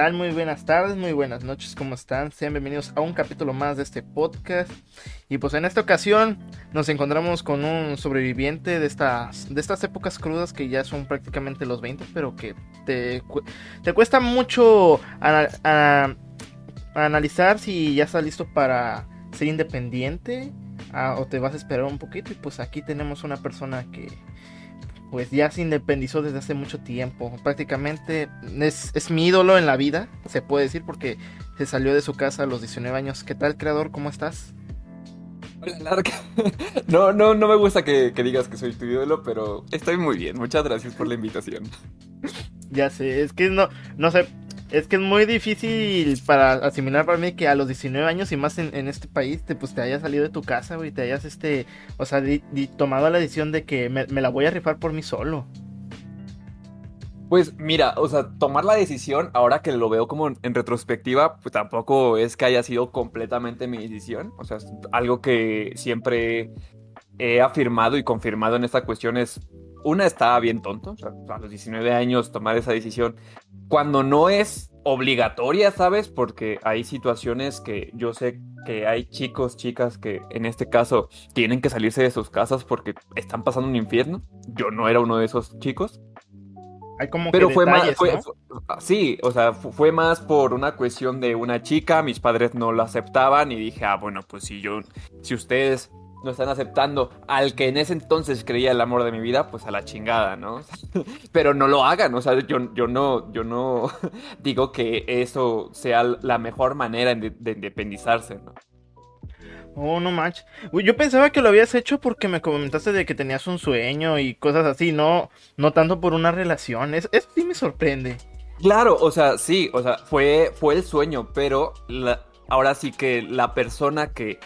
Muy buenas tardes, muy buenas noches, ¿cómo están? Sean bienvenidos a un capítulo más de este podcast. Y pues en esta ocasión nos encontramos con un sobreviviente de estas, de estas épocas crudas que ya son prácticamente los 20, pero que te, te cuesta mucho analizar si ya estás listo para ser independiente ah, o te vas a esperar un poquito. Y pues aquí tenemos una persona que pues ya se independizó desde hace mucho tiempo. Prácticamente es, mi ídolo en la vida, se puede decir, porque se salió de su casa a los 19 años. ¿Qué tal, creador? ¿Cómo estás? Hola, Lark. No, no, no me gusta que, que, digas que soy tu ídolo, pero estoy muy bien. Muchas gracias por la invitación. Ya sé, es que no, no sé, es que es muy difícil para asimilar para mí que a los 19 años y más en, este país te, pues, te hayas salido de tu casa, güey, te hayas, este, o sea, tomado la decisión de que me, la voy a rifar por mí solo. Pues mira, o sea, tomar la decisión, ahora que lo veo como en retrospectiva, pues tampoco es que haya sido completamente mi decisión. O sea, algo que siempre he afirmado y confirmado en esta cuestión es, una, estaba bien tonto, o sea, a los 19 años tomar esa decisión cuando no es obligatoria, ¿sabes? Porque hay situaciones que yo sé que hay chicos, chicas que en este caso tienen que salirse de sus casas porque están pasando un infierno. Yo no era uno de esos chicos. Hay como Pero fue más, sí, o sea, fue más por una cuestión de una chica, mis padres no lo aceptaban y dije, ah, bueno, pues si yo, si ustedes no están aceptando al que en ese entonces creía el amor de mi vida, pues a la chingada, ¿no? Pero no lo hagan, o sea, yo, yo no, yo no digo que eso sea la mejor manera de, independizarse, ¿no? Oh, no manches. Yo pensaba que lo habías hecho porque me comentaste de que tenías un sueño y cosas así, no, no tanto por una relación. Eso, sí me sorprende. Claro, o sea, sí, o sea, fue, fue el sueño, pero ahora sí que la persona que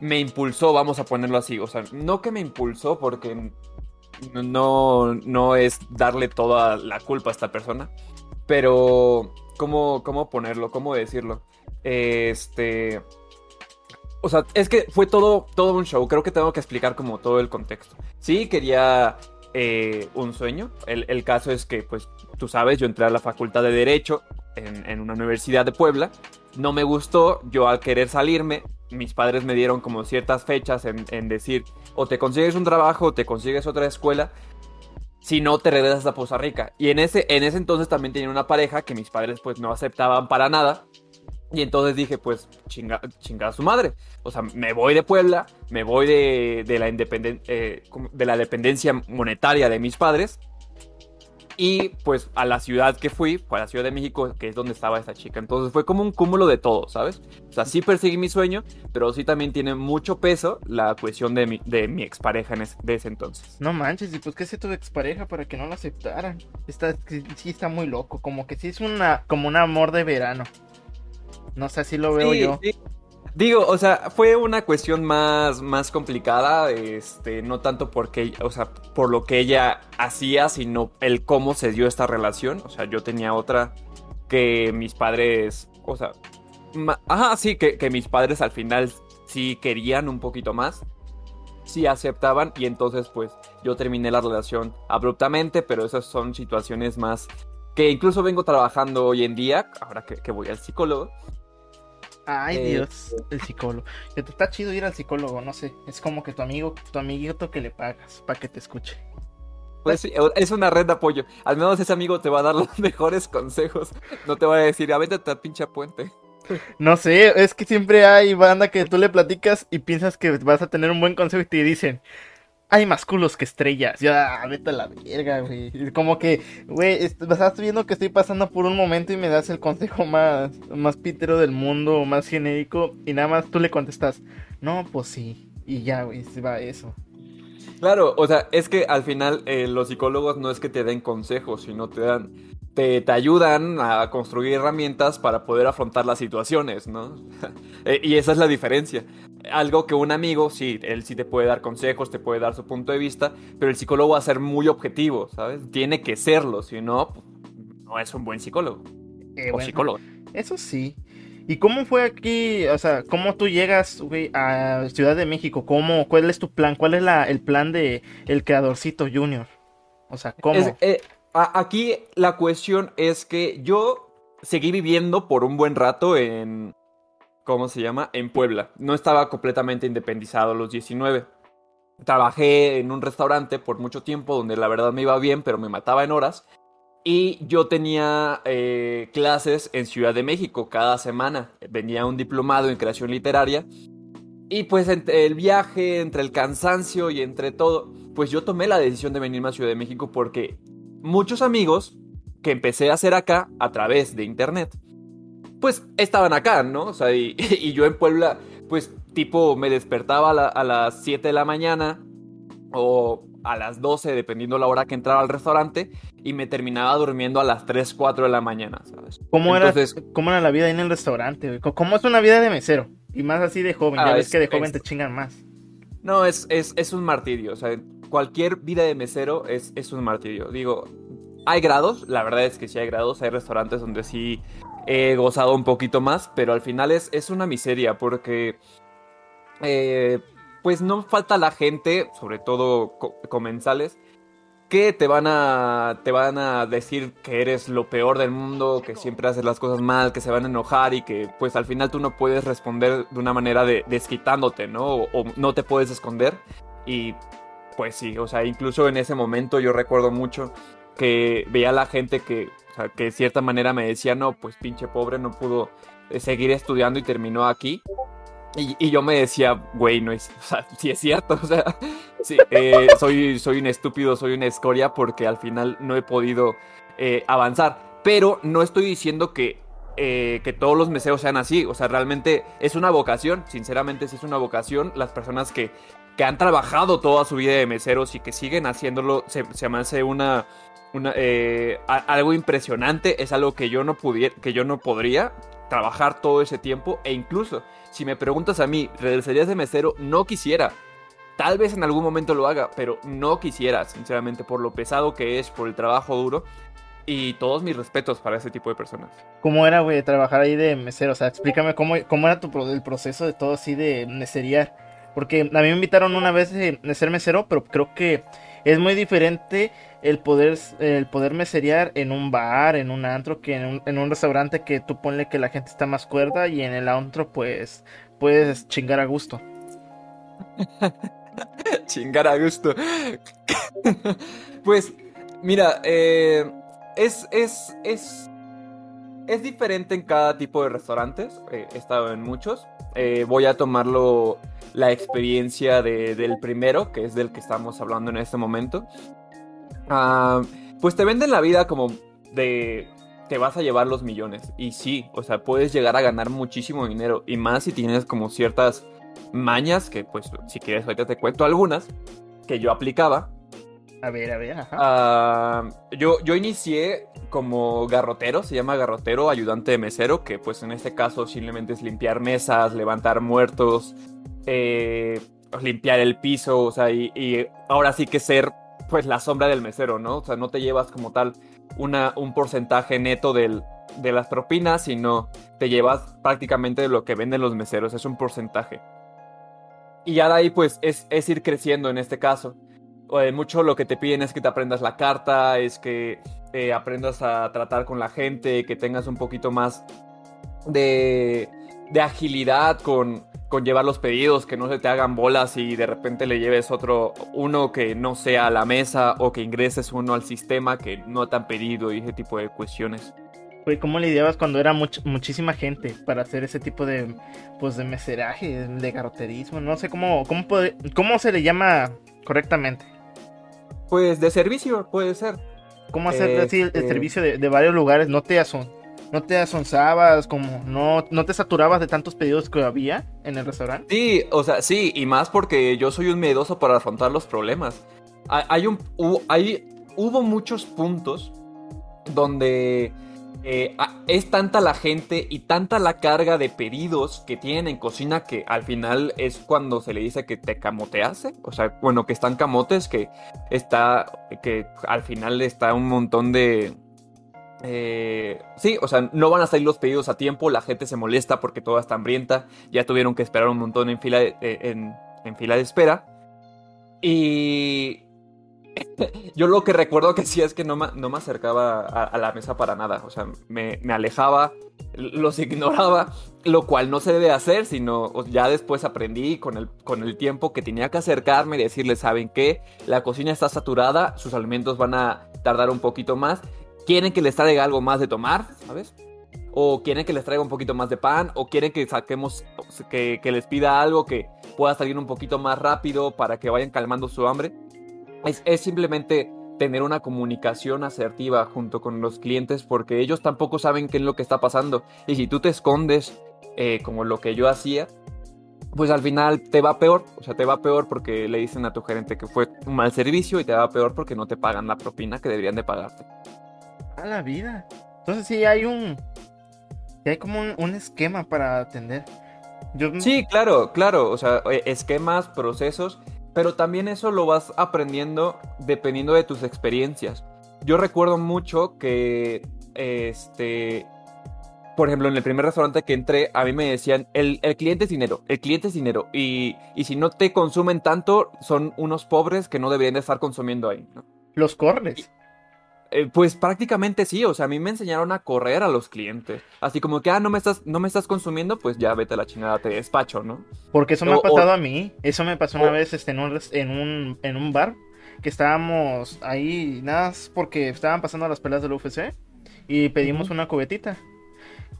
me impulsó, vamos a ponerlo así. O sea, no que me impulsó porque no, no es darle toda la culpa a esta persona. Pero, ¿cómo, cómo ponerlo? ¿Cómo decirlo? Este... O sea, es que fue todo, todo un show. Creo que tengo que explicar como todo el contexto. Sí, quería eh, un sueño. El, caso es que, pues, tú sabes, yo entré a la facultad de Derecho en, en una universidad de Puebla. No me gustó. Yo al querer salirme, mis padres me dieron como ciertas fechas en, decir, o te consigues un trabajo o te consigues otra escuela, si no te regresas a Poza Rica. Y en ese, en ese entonces también tenía una pareja que mis padres pues no aceptaban para nada. Y entonces dije, pues, chinga, chinga a su madre. O sea, me voy de Puebla, me voy de, de la, eh, de la dependencia monetaria de mis padres y pues a la ciudad que fui, fue a la Ciudad de México, que es donde estaba esta chica. Entonces fue como un cúmulo de todo, ¿sabes? O sea, sí perseguí mi sueño, pero sí también tiene mucho peso la cuestión de mi, de mi expareja en de ese entonces. No manches, ¿y pues qué es tu expareja para que no la aceptaran? Está, sí está muy loco, como que sí es una, como un amor de verano. No sé, si lo veo yo. Sí. Digo, o sea, fue una cuestión más, más complicada, este, no tanto porque, o sea, por lo que ella hacía, sino el cómo se dio esta relación. O sea, yo tenía otra que mis padres, o sea, ajá, sí, que, que mis padres al final sí querían un poquito más, sí aceptaban y entonces pues yo terminé la relación abruptamente, pero esas son situaciones más que incluso vengo trabajando hoy en día, ahora que, que voy al psicólogo, Ay, eh, Dios, el psicólogo. Te está chido ir al psicólogo, no sé. Es como que tu amigo, tu amiguito que le pagas para que te escuche. Pues sí, es una red de apoyo. Al menos ese amigo te va a dar los mejores consejos. No te va a decir, a vete a pinche puente. No sé, es que siempre hay banda que tú le platicas y piensas que vas a tener un buen consejo y te dicen, hay más culos que estrellas. Ya, vete a la verga, güey. Como que, güey, estás viendo que estoy pasando por un momento y me das el consejo más, más pítero del mundo, más genérico, y nada más tú le contestas, no, pues sí. Y ya, güey, se va eso. Claro, o sea, es que al final eh, los psicólogos no es que te den consejos, sino te dan te, ayudan a construir herramientas para poder afrontar las situaciones, ¿no? Eh, y esa es la diferencia. Algo que un amigo, sí, él sí te puede dar consejos, te puede dar su punto de vista, pero el psicólogo va a ser muy objetivo, ¿sabes? Tiene que serlo, si no, no es un buen psicólogo. Eh, o psicólogo. Eso sí. ¿Y cómo fue aquí? O sea, ¿cómo tú llegas güey, a Ciudad de México? ¿Cómo, ¿Cuál es tu plan? ¿Cuál es la, el plan de el creadorcito Junior? O sea, ¿cómo? Eh, aquí la cuestión es que yo seguí viviendo por un buen rato en, ¿cómo se llama? En Puebla. No estaba completamente independizado a los 19. Trabajé en un restaurante por mucho tiempo donde la verdad me iba bien, pero me mataba en horas. Y yo tenía eh, clases en Ciudad de México cada semana. Venía un diplomado en creación literaria. Y pues entre el viaje, entre el cansancio y entre todo, pues yo tomé la decisión de venirme a Ciudad de México porque muchos amigos que empecé a hacer acá a través de internet, pues estaban acá, ¿no? O sea, y, yo en Puebla, pues tipo me despertaba a, las 7 de la mañana o a las 12, dependiendo la hora que entraba al restaurante, y me terminaba durmiendo a las 3, 4 de la mañana, ¿sabes? ¿Cómo, era, ¿cómo era la vida ahí en el restaurante? ¿Cómo es una vida de mesero? Y más así de joven, ya ah, ves que de joven te chingan más. No, es, es, es, un martirio, o sea, cualquier vida de mesero es, es un martirio. Digo, hay grados, la verdad es que sí hay grados, hay restaurantes donde sí he gozado un poquito más, pero al final es, es una miseria porque eh, pues no falta la gente, sobre todo comensales, que te van a te van a decir que eres lo peor del mundo, que siempre haces las cosas mal, que se van a enojar y que pues al final tú no puedes responder de una manera de desquitándote, ¿no? O, o no te puedes esconder y pues sí, o sea, incluso en ese momento yo recuerdo mucho que veía a la gente que, o sea, que de cierta manera me decía, no, pues pinche pobre, no pudo eh, seguir estudiando y terminó aquí. Y, yo me decía, güey, no es, o sea, sí es cierto, o sea, sí, eh, soy, soy un estúpido, soy una escoria porque al final no he podido eh, avanzar. Pero no estoy diciendo que, que todos los meseros sean así, o sea, realmente es una vocación, sinceramente sí es una vocación. Las personas que, que han trabajado toda su vida de meseros y que siguen haciéndolo, se, se me hace una, eh, algo impresionante, es algo que yo, no que yo no podría trabajar todo ese tiempo e incluso si me preguntas a mí, ¿regresarías de mesero? No quisiera. Tal vez en algún momento lo haga, pero no quisiera, sinceramente, por lo pesado que es, por el trabajo duro. Y todos mis respetos para ese tipo de personas. ¿Cómo era, güey, trabajar ahí de mesero? O sea, explícame cómo, cómo era tu, el proceso de todo así de meseriar. Porque a mí me invitaron una vez de ser mesero, pero creo que es muy diferente el poder, el poder meserear en un bar, en un antro, que en un, restaurante que tú ponle que la gente está más cuerda y en el antro pues puedes chingar a gusto. chingar a gusto. pues mira, eh, es, es, es, es diferente en cada tipo de restaurantes. Eh, he estado en muchos. Eh, voy a tomarlo la experiencia del primero, que es del que estamos hablando en este momento. Ah, pues te venden la vida como de te vas a llevar los millones. Y sí, o sea, puedes llegar a ganar muchísimo dinero. Y más si tienes como ciertas mañas, que pues si quieres ahorita te cuento algunas, que yo aplicaba. A ver, a ver, ajá. Ah, yo, yo inicié como garrotero, se llama garrotero, ayudante de mesero, que pues en este caso simplemente es limpiar mesas, levantar muertos, eh, limpiar el piso, o sea, y, ahora sí que ser pues la sombra del mesero, ¿no? O sea, no te llevas como tal una, un porcentaje neto de las propinas, sino te llevas prácticamente lo que venden los meseros, es un porcentaje. Y ya de ahí pues es, es ir creciendo en este caso. Eh, mucho lo que te piden es que te aprendas la carta, es que eh, aprendas a tratar con la gente, que tengas un poquito más de, de agilidad con, con llevar los pedidos, que no se te hagan bolas y de repente le lleves otro, uno que no sea a la mesa o que ingreses uno al sistema que no te han pedido y ese tipo de cuestiones. ¿cómo lidiabas cuando era muchísima gente para hacer ese tipo de, pues, de meseraje, de garroterismo? No sé cómo, cómo, cómo se le llama correctamente. Pues de servicio, puede ser. ¿Cómo hacer así el, este servicio de, de, varios lugares? ¿No te, ason no te asonzabas, como no, no te saturabas de tantos pedidos que había en el restaurante. Sí, o sea, sí, y más porque yo soy un miedoso para afrontar los problemas. Hay un, hay, hubo muchos puntos donde eh, es tanta la gente y tanta la carga de pedidos que tienen en cocina que al final es cuando se le dice que te camotease. O sea, bueno, que están camotes, que está, que al final está un montón de, eh, sí, o sea, no van a salir los pedidos a tiempo, la gente se molesta porque toda está hambrienta, ya tuvieron que esperar un montón en fila de, en, fila de espera. Y yo lo que recuerdo que sí es que no me, no me acercaba a, la mesa para nada. O sea, me, me, alejaba, los ignoraba, lo cual no se debe hacer, sino ya después aprendí con el, con el tiempo que tenía que acercarme y decirles, ¿saben qué? La cocina está saturada, sus alimentos van a tardar un poquito más. ¿Quieren que les traiga algo más de tomar? ¿Sabes? o quieren que les traiga un poquito más de pan, o quieren que saquemos, que, que, les pida algo que pueda salir un poquito más rápido para que vayan calmando su hambre. Es, es simplemente tener una comunicación asertiva junto con los clientes porque ellos tampoco saben qué es lo que está pasando. Y si tú te escondes, eh, como lo que yo hacía, pues al final te va peor. O sea, te va peor porque le dicen a tu gerente que fue un mal servicio y te va peor porque no te pagan la propina que deberían de pagarte. A la vida. Entonces sí hay un, hay como un, esquema para atender. Sí, claro, claro. O sea, eh, esquemas, procesos, pero también eso lo vas aprendiendo dependiendo de tus experiencias. Yo recuerdo mucho que, este, por ejemplo, en el primer restaurante que entré, a mí me decían, el, cliente es dinero, el cliente es dinero, y, y, si no te consumen tanto, son unos pobres que no deberían de estar consumiendo ahí. Los cornes. Eh, pues prácticamente sí, o sea, a mí me enseñaron a correr a los clientes. Así como que, ah, no me estás, no me estás consumiendo, pues ya vete a la chingada, te despacho, ¿no? Porque eso me ha pasado a mí. Eso me pasó una vez este, en, un, en, un, en un bar, que estábamos ahí, nada porque estaban pasando las peleas del UFC, y pedimos una cubetita.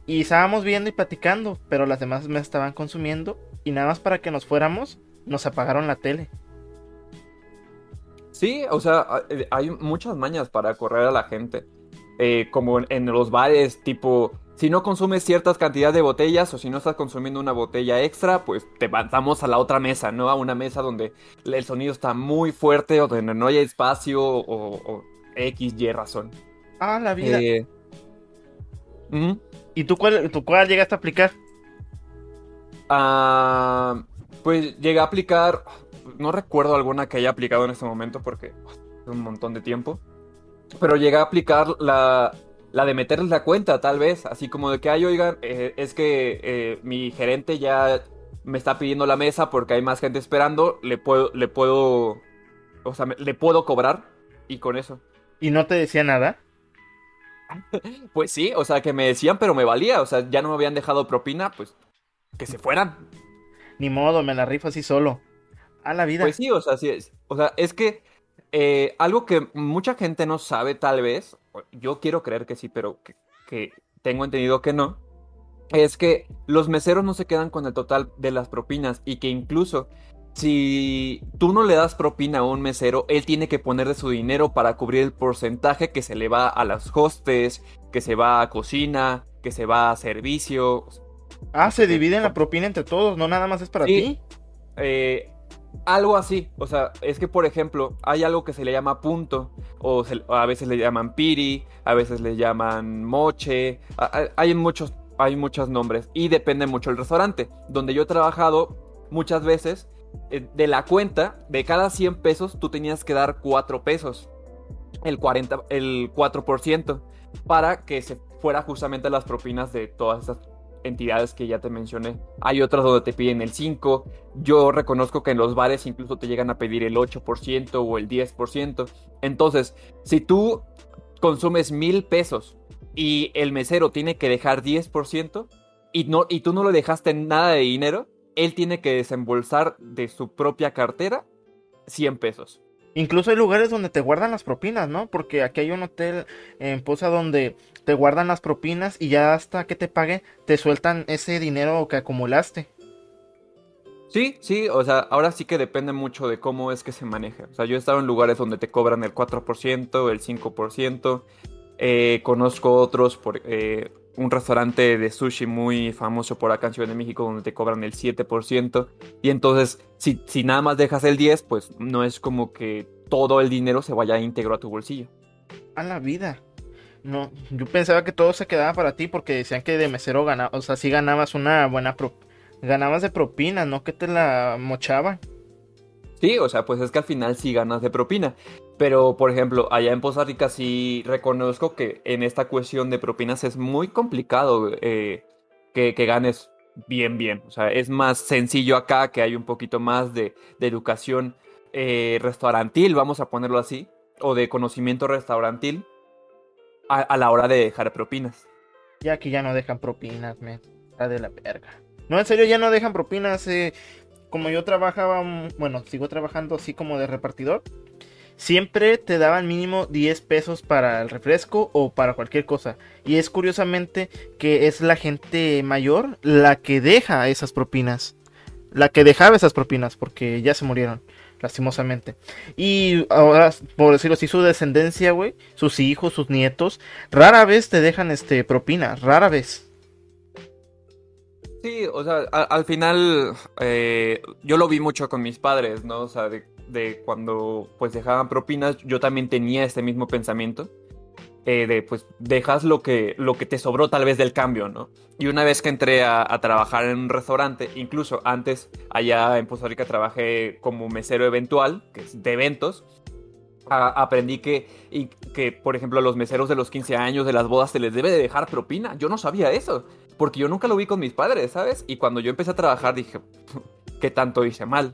Y estábamos viendo y platicando, pero las demás me estaban consumiendo, y nada más para que nos fuéramos, nos apagaron la tele. Sí, o sea, eh, hay muchas mañas para correr a la gente. Eh, como en, los bares, tipo, si no consumes ciertas cantidades de botellas o si no estás consumiendo una botella extra, pues te mandamos a la otra mesa, ¿no? A una mesa donde el sonido está muy fuerte o donde no hay espacio o, X, Y razón. Ah, la vida. Eh, ¿Y tú cuál, tú cuál llegaste a aplicar? Ah, pues llegué a aplicar no recuerdo alguna que haya aplicado en este momento porque es un montón de tiempo. Pero llegué a aplicar la, la de meterles la cuenta, tal vez. Así como de que, ay, oigan, eh, es que eh, mi gerente ya me está pidiendo la mesa porque hay más gente esperando. Le puedo, le puedo, o sea, le puedo cobrar. Y con eso. ¿Y no te decía nada? pues sí, o sea, que me decían, pero me valía. O sea, ya no me habían dejado propina, pues que se fueran. Ni modo, me la rifo así solo. A la vida. Pues sí, o sea, sí es. O sea, es que eh, algo que mucha gente no sabe, tal vez, yo quiero creer que sí, pero que, tengo entendido que no, es que los meseros no se quedan con el total de las propinas y que incluso si tú no le das propina a un mesero, él tiene que poner de su dinero para cubrir el porcentaje que se le va a las hostes, que se va a cocina, que se va a servicio. Ah, se divide la propina entre todos, no nada más es para ti. Eh, algo así, o sea, es que por ejemplo, hay algo que se le llama punto, o, a veces le llaman piri, a veces le llaman moche, hay muchos, hay muchos nombres y depende mucho el restaurante. Donde yo he trabajado muchas veces, eh, de la cuenta, de cada 100 pesos, tú tenías que dar 4 pesos, el, 40, el 4%, para que se fuera justamente las propinas de todas esas entidades que ya te mencioné. Hay otras donde te piden el 5. Yo reconozco que en los bares incluso te llegan a pedir el 8% o el 10%. Entonces, si tú consumes mil pesos y el mesero tiene que dejar 10% y, no, y tú no le dejaste nada de dinero, él tiene que desembolsar de su propia cartera 100 pesos. Incluso hay lugares donde te guardan las propinas, ¿no? Porque aquí hay un hotel en Poza donde te guardan las propinas y ya hasta que te pague te sueltan ese dinero que acumulaste. Sí, sí, o sea, ahora sí que depende mucho de cómo es que se maneja. O sea, yo he estado en lugares donde te cobran el 4%, el 5%. Eh, conozco otros, por eh, un restaurante de sushi muy famoso por acá en Ciudad de México donde te cobran el 7%. Y entonces, si, si nada más dejas el 10%, pues no es como que todo el dinero se vaya íntegro a tu bolsillo. A la vida. No, yo pensaba que todo se quedaba para ti porque decían que de mesero ganabas, o sea, sí ganabas una buena ganabas de propina, no que te la mochaban. Sí, o sea, pues es que al final sí ganas de propina. Pero, por ejemplo, allá en Poza Rica sí reconozco que en esta cuestión de propinas es muy complicado eh, que, ganes bien, bien. O sea, es más sencillo acá, que hay un poquito más de, de educación eh, restaurantil, vamos a ponerlo así, o de conocimiento restaurantil a, la hora de dejar propinas. Ya que ya no dejan propinas, me. Está de la verga. No, en serio, ya no dejan propinas. eh, como yo trabajaba, bueno, sigo trabajando así como de repartidor. Siempre te daban mínimo 10 pesos para el refresco o para cualquier cosa. Y es curiosamente que es la gente mayor la que deja esas propinas. La que dejaba esas propinas porque ya se murieron, lastimosamente. Y ahora, por decirlo así, su descendencia, güey, sus hijos, sus nietos, rara vez te dejan este propina, rara vez. Sí, o sea, al final eh, yo lo vi mucho con mis padres, ¿no? O sea, de, de cuando pues dejaban propinas, yo también tenía este mismo pensamiento. Eh, de pues dejas lo que, lo que te sobró tal vez del cambio, ¿no? Y una vez que entré a, a trabajar en un restaurante, incluso antes allá en Costa Rica trabajé como mesero eventual, que es de eventos, a- aprendí que, y que, por ejemplo, a los meseros de los 15 años, de las bodas, se les debe de dejar propina. Yo no sabía eso, porque yo nunca lo vi con mis padres, ¿sabes? Y cuando yo empecé a trabajar dije, ¿qué tanto hice mal?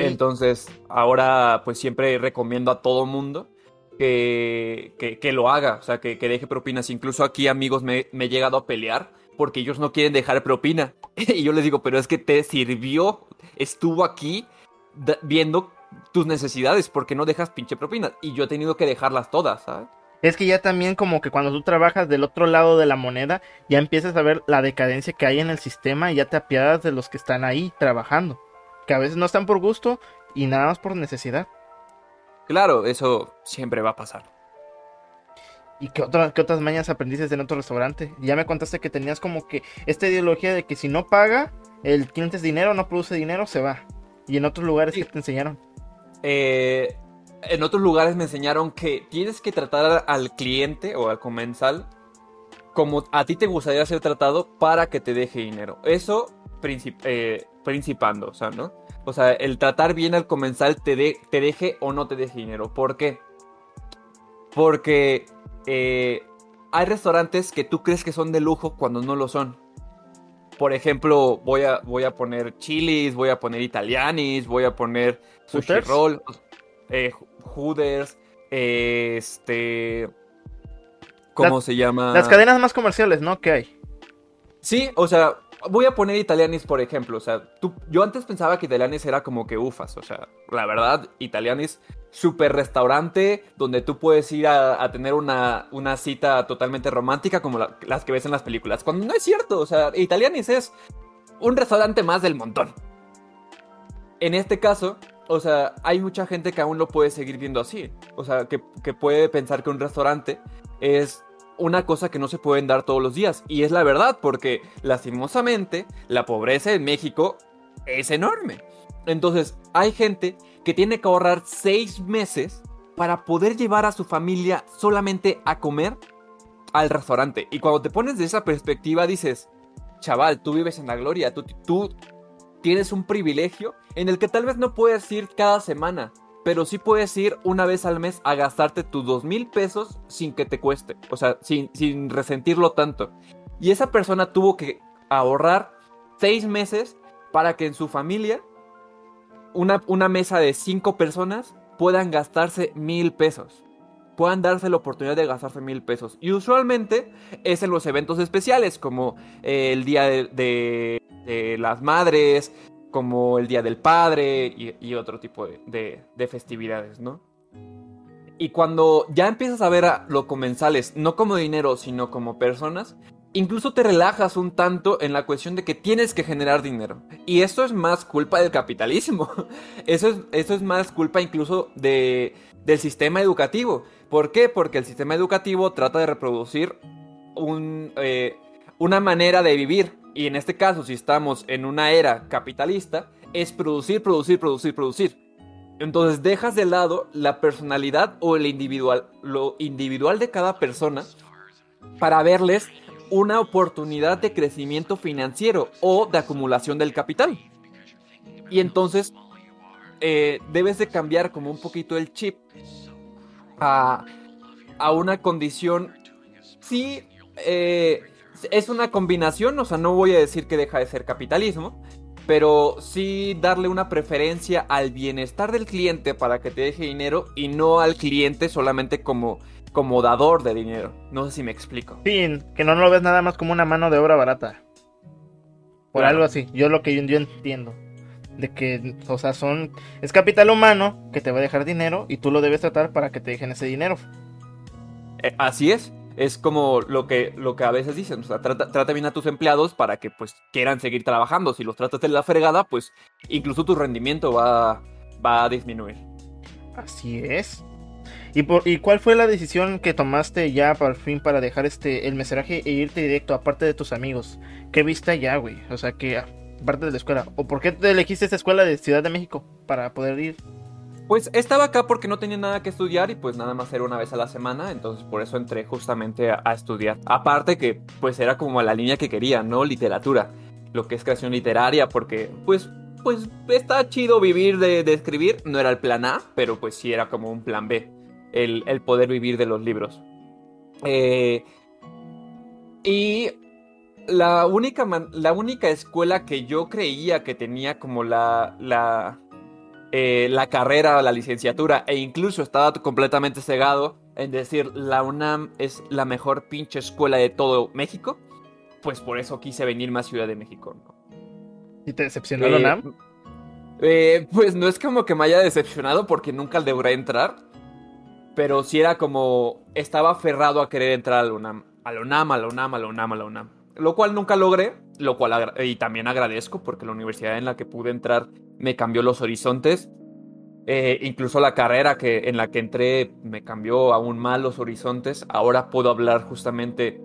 Entonces, ahora pues siempre recomiendo a todo mundo que, que, que lo haga, o sea, que, que deje propinas. Incluso aquí, amigos, me, me he llegado a pelear porque ellos no quieren dejar propina. y yo les digo, pero es que te sirvió, estuvo aquí viendo tus necesidades, porque no dejas pinche propina? Y yo he tenido que dejarlas todas, ¿sabes? Es que ya también como que cuando tú trabajas del otro lado de la moneda, ya empiezas a ver la decadencia que hay en el sistema y ya te apiadas de los que están ahí trabajando. Que a veces no están por gusto y nada más por necesidad. Claro, eso siempre va a pasar. ¿Y qué, otra- qué otras mañas aprendiste en otro restaurante? Ya me contaste que tenías como que esta ideología de que si no paga, el cliente es dinero, no produce dinero, se va. Y en otros lugares Sí. que te enseñaron. Eh, en otros lugares me enseñaron que tienes que tratar al cliente o al comensal como a ti te gustaría ser tratado para que te deje dinero. Eso princip- eh, principando, o sea, ¿no? O sea, el tratar bien al comensal te, de- te deje o no te deje dinero. ¿Por qué? Porque eh, hay restaurantes que tú crees que son de lujo cuando no lo son. Por ejemplo, voy a, voy a poner chilis, voy a poner italianis, voy a poner sushi Hooters. roll, eh, Hooters, eh, este... ¿Cómo se llama? Las cadenas más comerciales, ¿no? Que hay. Sí, o sea, voy a poner Italianis, por ejemplo. O sea, tú, yo antes pensaba que Italianis era como que ufas. O sea, la verdad, Italianis, super restaurante donde tú puedes ir a, tener una, una cita totalmente romántica como la- las que ves en las películas. Cuando no es cierto, o sea, Italianis es un restaurante más del montón. En este caso, o sea, hay mucha gente que aún lo puede seguir viendo así. O sea, que, que puede pensar que un restaurante es una cosa que no se pueden dar todos los días. Y es la verdad, porque lastimosamente la pobreza en México es enorme. Entonces, hay gente que tiene que ahorrar seis meses para poder llevar a su familia solamente a comer al restaurante. Y cuando te pones de esa perspectiva, dices, chaval, tú vives en la gloria, tú, tienes un privilegio en el que tal vez no puedes ir cada semana, pero sí puedes ir una vez al mes a gastarte tus dos mil pesos sin que te cueste, o sea, sin, sin resentirlo tanto. Y esa persona tuvo que ahorrar seis meses para que en su familia una, una mesa de cinco personas puedan gastarse mil pesos. Puedan darse la oportunidad de gastarse mil pesos. Y usualmente es en los eventos especiales, como eh, el Día de, de- de las Madres, como el Día del Padre y, otro tipo de, de- de festividades, ¿no? Y cuando ya empiezas a ver a los comensales, no como dinero, sino como personas, incluso te relajas un tanto en la cuestión de que tienes que generar dinero. Y esto es más culpa del capitalismo. Eso es, eso es más culpa incluso de, del sistema educativo. ¿Por qué? Porque el sistema educativo trata de reproducir eh, una manera de vivir. Y en este caso, si estamos en una era capitalista, es producir, producir, producir, producir. Entonces dejas de lado la personalidad o el individual, lo individual de cada persona para verles una oportunidad de crecimiento financiero o de acumulación del capital. Y entonces eh, debes de cambiar como un poquito el chip a, a una condición, sí, eh, es una combinación, o sea, no voy a decir que deja de ser capitalismo, pero sí darle una preferencia al bienestar del cliente para que te deje dinero y no al cliente solamente como, como dador de dinero. No sé si me explico. Sí, que no lo ves nada más como una mano de obra barata. Por Claro. algo así, yo lo que yo, yo entiendo. De que, o sea, son. Es capital humano que te va a dejar dinero y tú lo debes tratar para que te dejen ese dinero. Eh, así es. Es como lo que, lo que a veces dicen. O sea, trata, trata bien a tus empleados para que pues quieran seguir trabajando. Si los tratas de la fregada, pues incluso tu rendimiento va, va a disminuir. Así es. ¿Y, por, ¿Y cuál fue la decisión que tomaste ya por fin para dejar este el meseraje e irte directo, aparte de tus amigos? ¿Qué viste allá, güey? O sea, que aparte de la escuela. ¿O por qué te elegiste esta escuela de Ciudad de México para poder ir? Pues estaba acá porque no tenía nada que estudiar y pues nada más era una vez a la semana, entonces por eso entré justamente a, estudiar. Aparte que pues era como la línea que quería, ¿no? Literatura, lo que es creación literaria, porque pues pues está chido vivir de, escribir, no era el plan A, pero pues sí era como un plan B, el, el poder vivir de los libros. Eh, y la única, la única escuela que yo creía que tenía como la, la, eh, la carrera, la licenciatura, e incluso estaba completamente cegado en decir la UNAM es la mejor pinche escuela de todo México, pues por eso quise venirme a Ciudad de México. ¿no? ¿Y te decepcionó la Eh, UNAM? eh, pues no es como que me haya decepcionado porque nunca logré entrar, pero sí era como estaba aferrado a querer entrar a la UNAM, a la UNAM, a la UNAM, a la UNAM, a la UNAM. Lo cual nunca logré, lo cual y también agradezco porque la universidad en la que pude entrar me cambió los horizontes. Eh, incluso la carrera que, en la que entré me cambió aún más los horizontes. Ahora puedo hablar justamente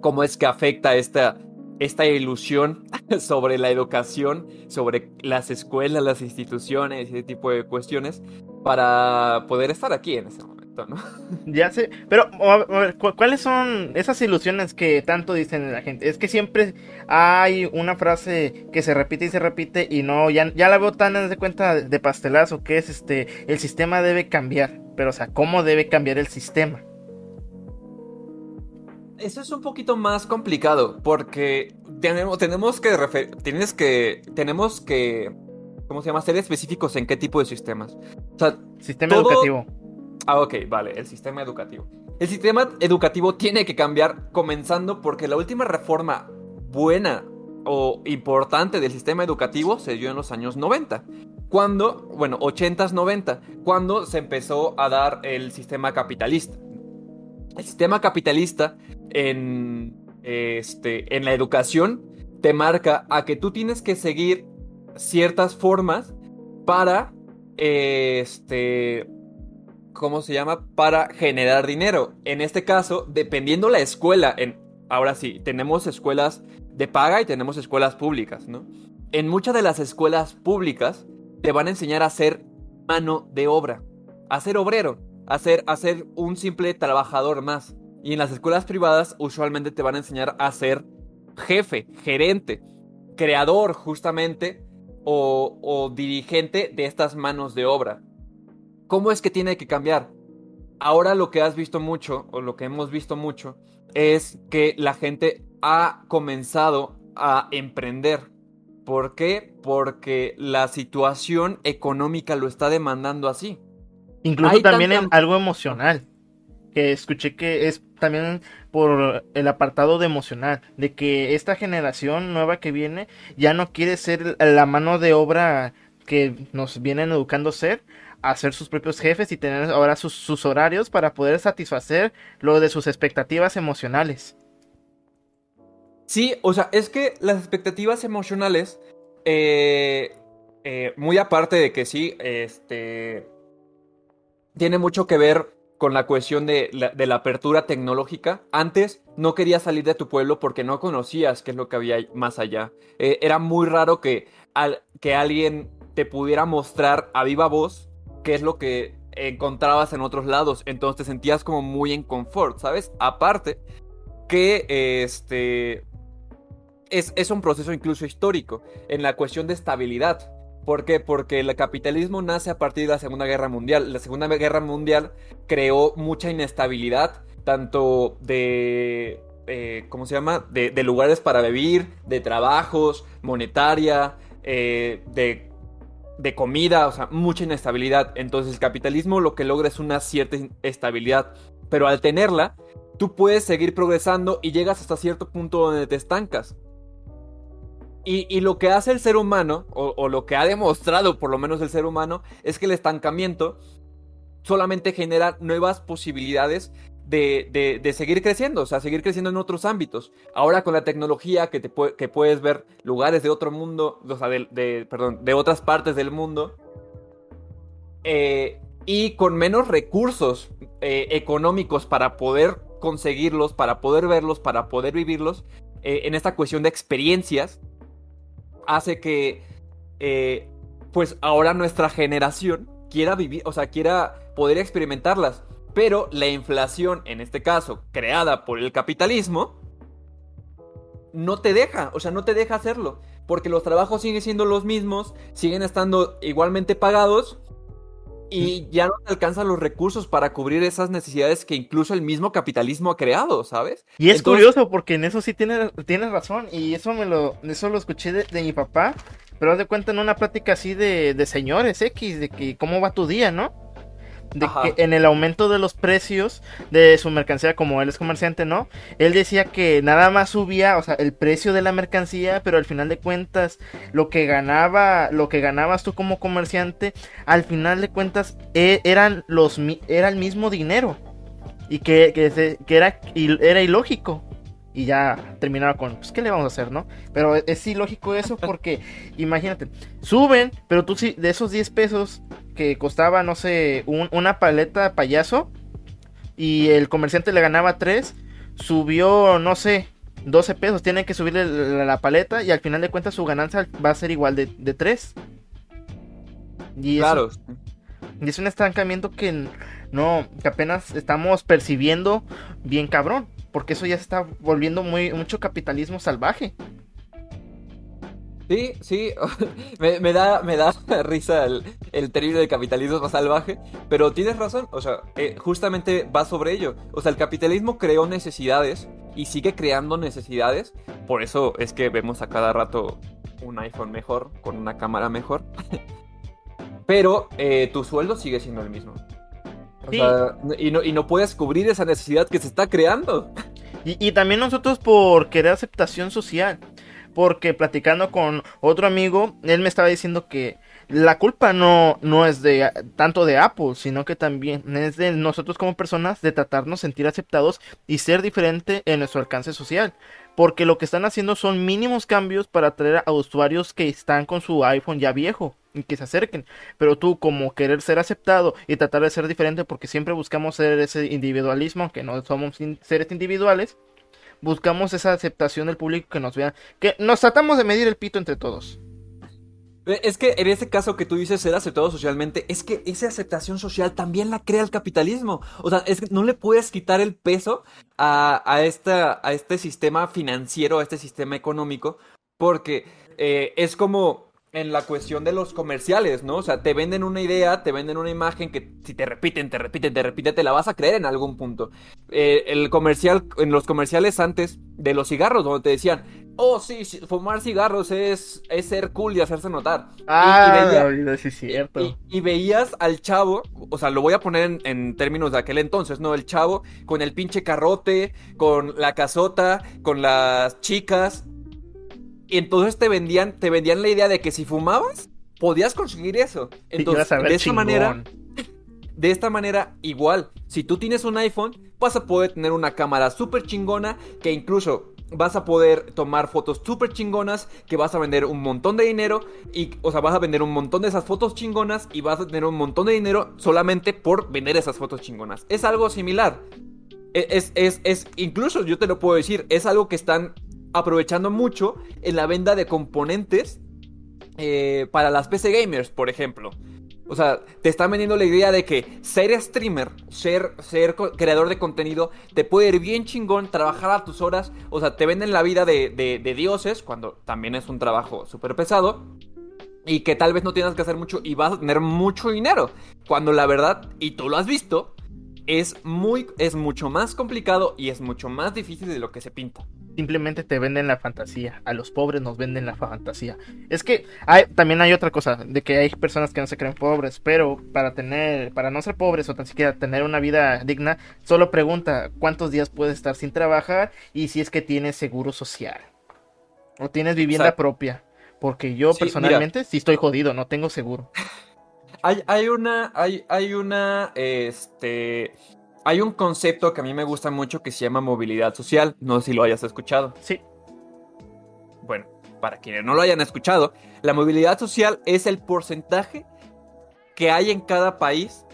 cómo es que afecta esta, esta ilusión sobre la educación, sobre las escuelas, las instituciones ese tipo de cuestiones para poder estar aquí en ese momento, ¿no? Ya sé, pero a ver, a ver, ¿cu- ¿cuáles son esas ilusiones que tanto dicen la gente? Es que siempre hay una frase que se repite y se repite y no, ya, ya la veo tan de cuenta de pastelazo que es este, el sistema debe cambiar, pero o sea, ¿cómo debe cambiar el sistema? Eso es un poquito más complicado porque tenemos, tenemos que refer- tienes que tenemos que ¿cómo se llama? ser específicos en qué tipo de sistemas. O sea, Sistema Todo- educativo. Ah, ok, vale, el sistema educativo. El sistema educativo tiene que cambiar comenzando porque la última reforma buena o importante del sistema educativo se dio en los años 90. Cuando, bueno, 80s, 90, cuando se empezó a dar el sistema capitalista. El sistema capitalista en, este, en la educación te marca a que tú tienes que seguir ciertas formas para, este, ¿cómo se llama? Para generar dinero. En este caso, dependiendo la escuela, en, ahora sí, tenemos escuelas de paga y tenemos escuelas públicas, ¿no? En muchas de las escuelas públicas te van a enseñar a ser mano de obra, a ser obrero, a ser, a ser un simple trabajador más. Y en las escuelas privadas usualmente te van a enseñar a ser jefe, gerente, creador justamente o, o dirigente de estas manos de obra. ¿Cómo es que tiene que cambiar? Ahora lo que has visto mucho, o lo que hemos visto mucho, es que la gente ha comenzado a emprender. ¿Por qué? Porque la situación económica lo está demandando así. Incluso hay también en tanta- algo emocional. Que escuché que es también por el apartado de emocional. De que esta generación nueva que viene ya no quiere ser la mano de obra que nos vienen educando ser. A ser sus propios jefes y tener ahora sus, horarios para poder satisfacer lo de sus expectativas emocionales. Sí, o sea, es que las expectativas emocionales, eh, eh, muy aparte de que sí, este, tiene mucho que ver con la cuestión de la, de la apertura tecnológica. Antes no querías salir de tu pueblo porque no conocías qué es lo que había más allá. Eh, era muy raro que, al- que alguien te pudiera mostrar a viva voz qué es lo que encontrabas en otros lados. Entonces te sentías como muy en confort, ¿sabes? Aparte que este es, es un proceso incluso histórico en la cuestión de estabilidad. ¿Por qué? Porque el capitalismo nace a partir de la Segunda Guerra Mundial. La Segunda Guerra Mundial creó mucha inestabilidad, tanto de, eh, ¿cómo se llama? De, lugares para vivir, de trabajos, monetaria, eh, de, de comida, o sea, mucha inestabilidad. Entonces el capitalismo lo que logra es una cierta estabilidad, pero al tenerla, tú puedes seguir progresando y llegas hasta cierto punto donde te estancas. Y, lo que hace el ser humano, o, lo que ha demostrado por lo menos el ser humano, es que el estancamiento solamente genera nuevas posibilidades de, seguir creciendo, o sea, seguir creciendo en otros ámbitos. Ahora con la tecnología que, te que puedes ver lugares de otro mundo, o sea, de, perdón, de otras partes del mundo, eh, y con menos recursos eh, económicos para poder conseguirlos, para poder verlos, para poder vivirlos, eh, en esta cuestión de experiencias, hace que, pues ahora nuestra generación quiera vivir, o sea, quiera poder experimentarlas. Pero la inflación, en este caso, creada por el capitalismo, no te deja, o sea, no te deja hacerlo. Porque los trabajos siguen siendo los mismos, siguen estando igualmente pagados y ya no te alcanzan los recursos para cubrir esas necesidades que incluso el mismo capitalismo ha creado, ¿sabes? Y es curioso porque en eso sí tienes, tienes razón y eso me lo, eso lo escuché de, mi papá, pero haz de cuenta en una plática así de, de señores X, de que cómo va tu día, ¿no? De que en el aumento de los precios de su mercancía, como él es comerciante, ¿no? Él decía que nada más subía, o sea, el precio de la mercancía, pero al final de cuentas, lo que ganaba, lo que ganabas tú como comerciante, al final de cuentas, e, eran los, era el mismo dinero. Y que, que, era, era ilógico y ya terminaba con, pues, ¿qué le vamos a hacer, no? Pero es ilógico eso porque, imagínate, suben, pero tú sí, de esos 10 pesos que costaba, no sé, una paleta payaso y el comerciante le ganaba 3, subió, no sé, 12 pesos, tienen que subirle la, paleta y al final de cuentas su ganancia va a ser igual de, de 3. Y claro. y es un estancamiento que no, que apenas estamos percibiendo bien cabrón, porque eso ya se está volviendo muy mucho capitalismo salvaje. Sí, sí, me, da, me da risa el, el término de capitalismo salvaje, pero tienes razón, o sea, eh, justamente va sobre ello. O sea, el capitalismo creó necesidades y sigue creando necesidades, por eso es que vemos a cada rato un iPhone mejor, con una cámara mejor, pero eh, tu sueldo sigue siendo el mismo. O sea, y no, y no puedes cubrir esa necesidad que se está creando. Y, y, también nosotros por querer aceptación social porque platicando con otro amigo, él me estaba diciendo que la culpa no, no es de tanto de Apple, sino que también es de nosotros como personas de tratarnos sentir aceptados y ser diferente en nuestro alcance social. Porque lo que están haciendo son mínimos cambios para atraer a usuarios que están con su iPhone ya viejo y que se acerquen. Pero tú como querer ser aceptado y tratar de ser diferente porque siempre buscamos ser ese individualismo, aunque no somos seres individuales, buscamos esa aceptación del público que nos vea, que nos tratamos de medir el pito entre todos. Eh, es que en ese caso que tú dices ser aceptado socialmente, es que esa aceptación social también la crea el capitalismo. O sea, es que no le puedes quitar el peso a, a, esta, a este sistema financiero, a este sistema económico, porque eh, es como en la cuestión de los comerciales, ¿no? O sea, te venden una idea, te venden una imagen que si te repiten, te repiten, te repiten, te la vas a creer en algún punto. Eh, el comercial, en los comerciales antes de los cigarros, donde te decían, oh sí, fumar cigarros es, es ser cool y hacerse notar. Ah, y, sí es cierto. Y, veías al chavo, o sea, lo voy a poner en, en, términos de aquel entonces, ¿no? El chavo con el pinche carrote, con la casota, con las chicas, y entonces te vendían, te vendían la idea de que si fumabas, podías conseguir eso. Entonces, de esta manera, de esta manera, igual, si tú tienes un iPhone, vas a poder tener una cámara súper chingona que incluso vas a poder tomar fotos súper chingonas, que vas a vender un montón de dinero, y, o sea, vas a vender un montón de esas fotos chingonas y vas a tener un montón de dinero solamente por vender esas fotos chingonas. Es algo similar. E, es, es, es, incluso yo te lo puedo decir, es algo que están aprovechando mucho en la venta de componentes eh, para las PC gamers, por ejemplo. O sea, te están vendiendo la idea de que ser streamer, ser, ser creador de contenido, te puede ir bien chingón, trabajar a tus horas. O sea, te venden la vida de, dioses, cuando también es un trabajo súper pesado. Y que tal vez no tienes que hacer mucho y vas a tener mucho dinero. Cuando la verdad, y tú lo has visto, es muy, es mucho más complicado y es mucho más difícil de lo que se pinta. Simplemente te venden la fantasía. A los pobres nos venden la fantasía. Es que hay, también hay otra cosa, de que hay personas que no se creen pobres, pero para tener, para no ser pobres o tan siquiera tener una vida digna, solo pregunta cuántos días puedes estar sin trabajar y si es que tienes seguro social. O tienes vivienda propia. Porque yo Sí, personalmente sí estoy jodido, no tengo seguro. Hay, hay una, hay, hay una, este, hay un concepto que a mí me gusta mucho que se llama movilidad social. No sé si lo hayas escuchado. Sí, Bueno, para quienes no lo hayan escuchado, la movilidad social es el porcentaje que hay en cada país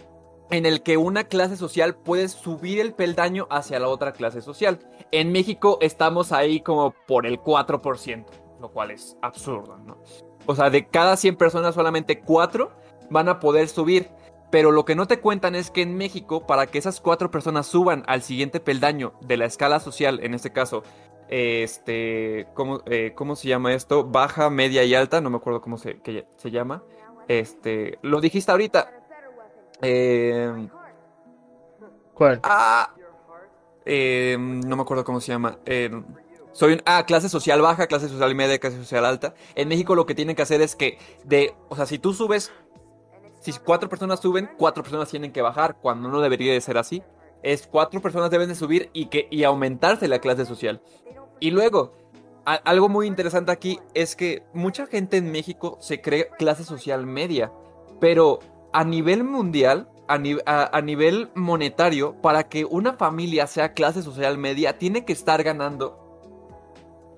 en el que una clase social puede subir el peldaño hacia la otra clase social. En México estamos ahí como por el 4%, lo cual es absurdo, ¿no? O sea, de cada 100 personas solamente 4 van a poder subir. Pero lo que no te cuentan es que en México, para que esas cuatro personas suban al siguiente peldaño de la escala social, en este caso, este, ¿cómo, eh, ¿cómo se llama esto? Baja, media y alta, no me acuerdo cómo se, que se llama. Este, lo dijiste ahorita. Eh, ¿cuál? ah, eh, no me acuerdo cómo se llama. Eh, soy un, ah, clase social baja, clase social media, clase social alta. En México lo que tienen que hacer es que de, o sea, si tú subes, si cuatro personas suben, cuatro personas tienen que bajar, cuando no debería de ser así. Es cuatro personas deben de subir y que y aumentarse la clase social. Y luego, algo muy interesante aquí es que mucha gente en México se cree clase social media, pero a nivel mundial, a nivel monetario, para que una familia sea clase social media, tiene que estar ganando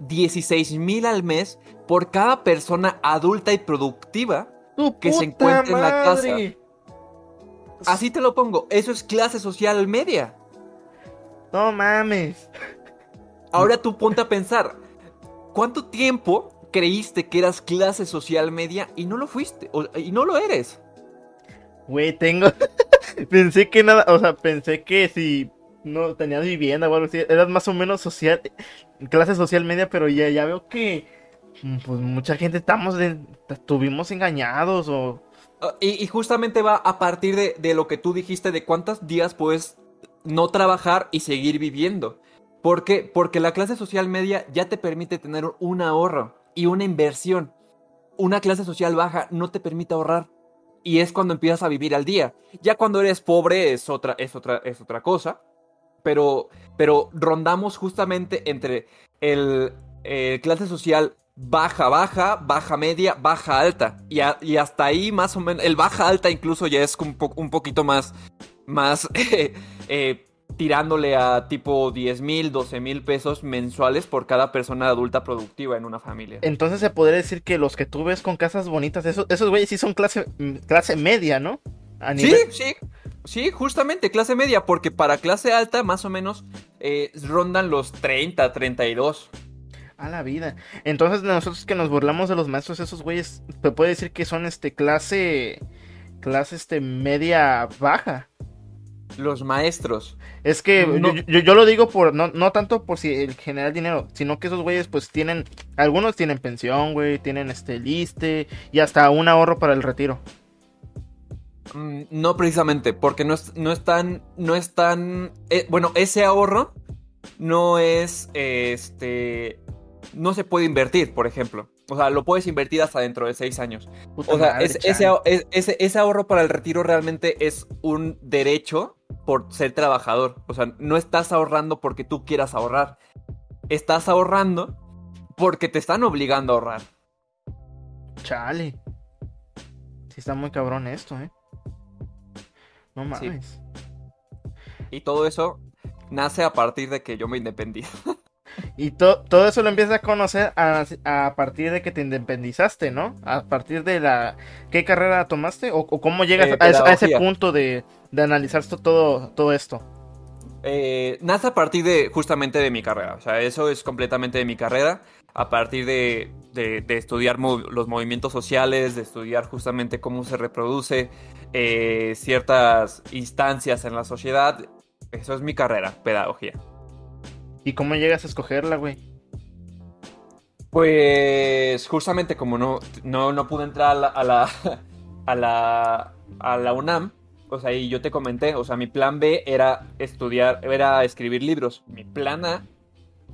16 mil al mes por cada persona adulta y productiva. ¡Tu que se puta encuentre en la casa. Así te lo pongo, eso es clase social media. No mames. Ahora tú ponte a pensar, ¿cuánto tiempo creíste que eras clase social media y no lo fuiste? O- y no lo eres. Güey, tengo. pensé que nada. O sea, pensé que si no tenías vivienda o algo así, eras más o menos social. Clase social media, pero ya, ya veo que. Mm, Pues mucha gente estamos. de- estuvimos engañados o. Ah, Y, justamente va a partir de, lo que tú dijiste de cuántos días puedes no trabajar y seguir viviendo. ¿Por qué? Porque la clase social media ya te permite tener un ahorro y una inversión. Una clase social baja no te permite ahorrar. Y es cuando empiezas a vivir al día. Ya cuando eres pobre es otra, es otra, es otra cosa. Pero, pero rondamos justamente entre el clase social baja, baja, baja media, baja alta. Y, a- y hasta ahí más o menos, el baja alta incluso ya es un, po- un poquito más, más eh, eh, tirándole a tipo 10 mil, 12 mil pesos mensuales por cada persona adulta productiva en una familia. Entonces se podría decir que los que tú ves con casas bonitas, esos, esos güeyes sí son clase, clase media, ¿no? A Sí, sí, sí, justamente clase media, porque para clase alta más o menos eh, rondan los 30, 32. A la vida. Entonces nosotros que nos burlamos de los maestros, esos güeyes, se puede decir que son este clase. Clase este media baja. Los maestros. Es que No. yo, yo- yo lo digo por no, no tanto por si el generar dinero, sino que esos güeyes pues tienen, algunos tienen pensión, güey, tienen este liste y hasta un ahorro para el retiro. Mm, No precisamente, porque no es, no es tan, no es tan, eh, bueno, ese ahorro no es, este, no se puede invertir, por ejemplo. O sea, lo puedes invertir hasta dentro de seis años. Puta O sea, madre, es- chale. ese, es- ese, ese ahorro para el retiro realmente es un derecho por ser trabajador. O sea, no estás ahorrando porque tú quieras ahorrar. Estás ahorrando porque te están obligando a ahorrar. Chale. Sí está muy cabrón esto, eh. No Sí. mames. Y todo eso nace a partir de que yo me independí. Y to- todo eso lo empiezas a conocer a, a partir de que te independizaste, ¿no? A partir de la... ¿Qué carrera tomaste? ¿O, o cómo llegas Eh, a, ese- a ese pedagogía. punto de, de analizar todo, todo esto? Eh, nace a partir de justamente de mi carrera. O sea, eso es completamente de mi carrera. A partir de, de- de estudiar mov- los movimientos sociales, de estudiar justamente cómo se reproduce eh, ciertas instancias en la sociedad. Eso es mi carrera, pedagogía. ¿Y cómo llegas a escogerla, güey? Pues justamente como no, no, no pude entrar a la, a la, a la, UNAM, o sea, y yo te comenté, o sea, mi plan B era estudiar, era escribir libros. Mi plan A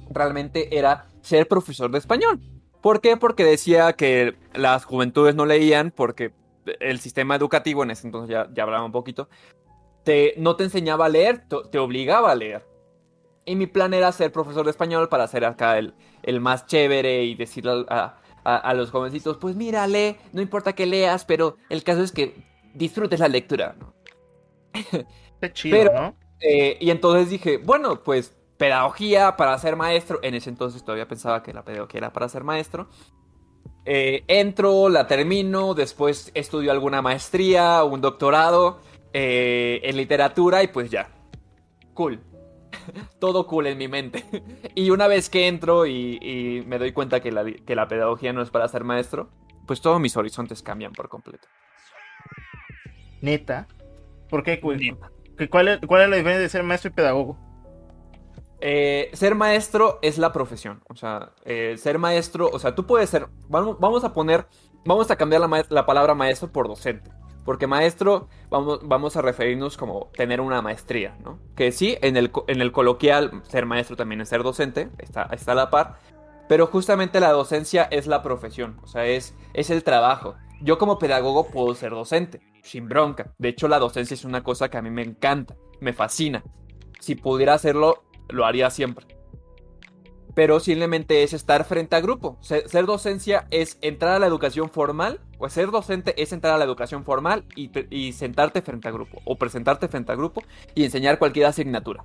realmente era ser profesor de español. ¿Por qué? Porque decía que las juventudes no leían porque el sistema educativo, en ese entonces ya, ya hablaba un poquito, te, no te enseñaba a leer, te obligaba a leer. Y mi plan era ser profesor de español para ser acá el, el más chévere y decirle a, a, los jovencitos, pues mira, lee, no importa que leas, pero el caso es que disfrutes la lectura. Qué chido, ¿no? Eh, y entonces dije, bueno, pues pedagogía para ser maestro. En ese entonces todavía pensaba que la pedagogía era para ser maestro. Eh, entro, la termino, después estudio alguna maestría, un doctorado eh, en literatura y pues ya. Cool. Todo cool en mi mente. y una vez que entro y, me doy cuenta que la, que la pedagogía no es para ser maestro, pues todos mis horizontes cambian por completo. Neta. ¿Por qué? ¿Cuál es, ¿Cuál es la diferencia de ser maestro y pedagogo? Eh, ser maestro es la profesión. O sea, eh, ser maestro, o sea, tú puedes ser. Vamos, vamos a poner. Vamos a cambiar la, palabra maestro por docente. Porque maestro, vamos, vamos a referirnos como tener una maestría, ¿no? Que sí, en el, en el coloquial, ser maestro también es ser docente, está, está a la par. Pero justamente la docencia es la profesión, o sea, es, es el trabajo. Yo como pedagogo puedo ser docente, sin bronca. De hecho, la docencia es una cosa que a mí me encanta, me fascina. Si pudiera hacerlo, lo haría siempre. Pero simplemente es estar frente a grupo. Ser, docencia es entrar a la educación formal, o ser docente es entrar a la educación formal y, sentarte frente a grupo, o presentarte frente a grupo y enseñar cualquier asignatura.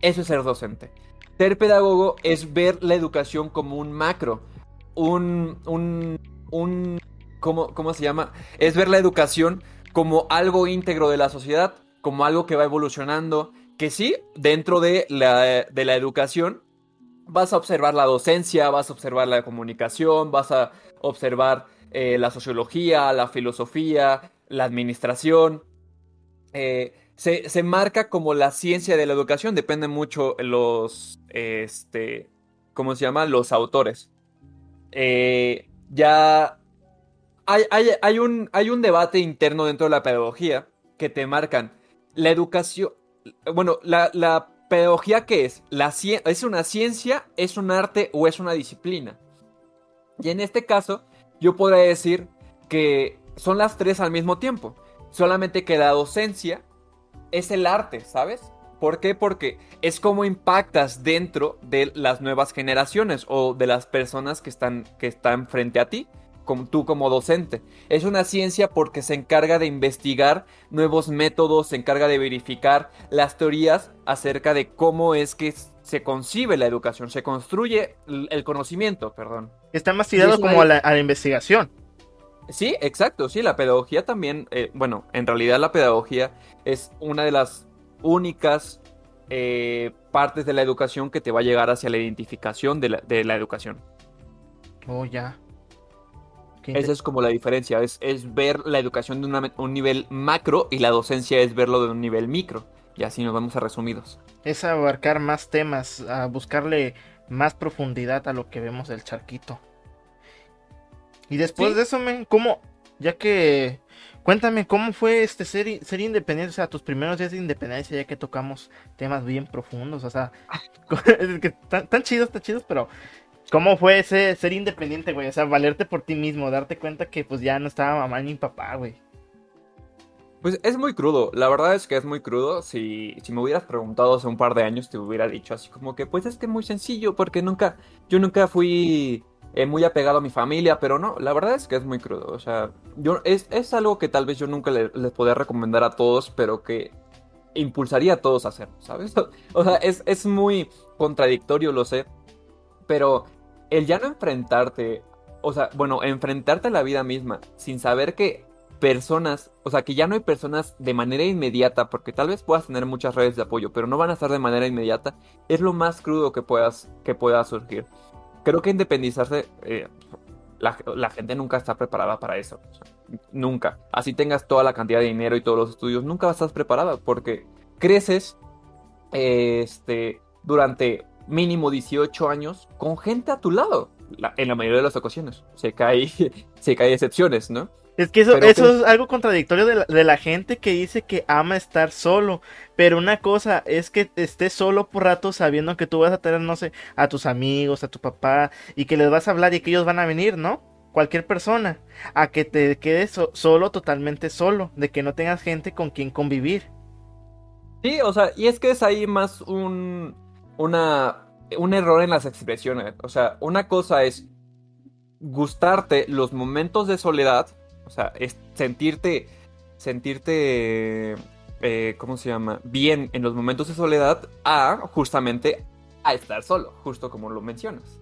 Eso es ser docente. Ser pedagogo es ver la educación como un macro, un, un, un ¿cómo, ¿cómo se llama? Es ver la educación como algo íntegro de la sociedad, como algo que va evolucionando, que sí, dentro de la, de la educación vas a observar la docencia, vas a observar la comunicación, vas a observar eh, la sociología, la filosofía, la administración. Eh, se, marca como la ciencia de la educación, depende mucho los, este, ¿cómo se llama? Los autores. Eh, ya hay, hay, un, hay un debate interno dentro de la pedagogía que te marcan la educación, bueno, la, pedagogía qué es? La, ¿Es una ciencia, es un arte o es una disciplina? Y en este caso, yo podría decir que son las tres al mismo tiempo. Solamente que la docencia es el arte, ¿sabes? ¿Por qué? Porque es como impactas dentro de las nuevas generaciones o de las personas que están, que están frente a ti como tú como docente. Es una ciencia porque se encarga de investigar nuevos métodos, se encarga de verificar las teorías acerca de cómo es que se concibe la educación, se construye el conocimiento, perdón. Está más tirado como a la, investigación. Sí, exacto, sí, la pedagogía también, eh, bueno, en realidad la pedagogía es una de las únicas eh, partes de la educación que te va a llegar hacia la identificación de la, de la educación. Oh, ya. Esa es como la diferencia, es, es ver la educación de un nivel macro y la docencia es verlo de un nivel micro. Y así nos vamos a resumidos. Es abarcar más temas, a buscarle más profundidad a lo que vemos del charquito. Y después de eso, men, ¿cómo? Ya que. Cuéntame, ¿cómo fue este ser, ser independiente? O sea, tus primeros días de independencia, ya que tocamos temas bien profundos. O sea, tan chidos, tan chidos, pero ¿Cómo fue ese ser independiente, güey? O sea, valerte por ti mismo, darte cuenta que pues ya no estaba mamá ni papá, güey. Pues es muy crudo, la verdad es que es muy crudo. Si, si me hubieras preguntado hace un par de años, te hubiera dicho así como que, pues es que muy sencillo, porque nunca, yo nunca fui eh, muy apegado a mi familia, pero no, la verdad es que es muy crudo. O sea, yo, es, es algo que tal vez yo nunca les podría recomendar a todos, pero que impulsaría a todos a hacer, ¿sabes? O sea, es, es muy contradictorio, lo sé, pero el ya no enfrentarte, o sea, bueno, enfrentarte a la vida misma sin saber que personas, o sea, que ya no hay personas de manera inmediata, porque tal vez puedas tener muchas redes de apoyo, pero no van a estar de manera inmediata, es lo más crudo que puedas que pueda surgir. Creo que independizarse, eh, la, gente nunca está preparada para eso. nunca. Así tengas toda la cantidad de dinero y todos los estudios, nunca estar preparada porque creces este, durante mínimo 18 años con gente a tu lado. en la mayoría de las ocasiones. Sé que hay, sé que hay excepciones, ¿no? Es que eso, eso es algo contradictorio de la, de la, gente que dice que ama estar solo. Pero una cosa es que estés solo por rato sabiendo que tú vas a tener, no sé, a tus amigos, a tu papá, y que les vas a hablar y que ellos van a venir, ¿no? Cualquier persona. A que te quedes solo, totalmente solo. De que no tengas gente con quien convivir. Sí, o sea, y es que es ahí más un, una, un error en las expresiones. O sea, una cosa es gustarte los momentos de soledad o sea, es sentirte, sentirte, eh, ¿cómo se llama? Bien en los momentos de soledad a justamente a estar solo, justo como lo mencionas.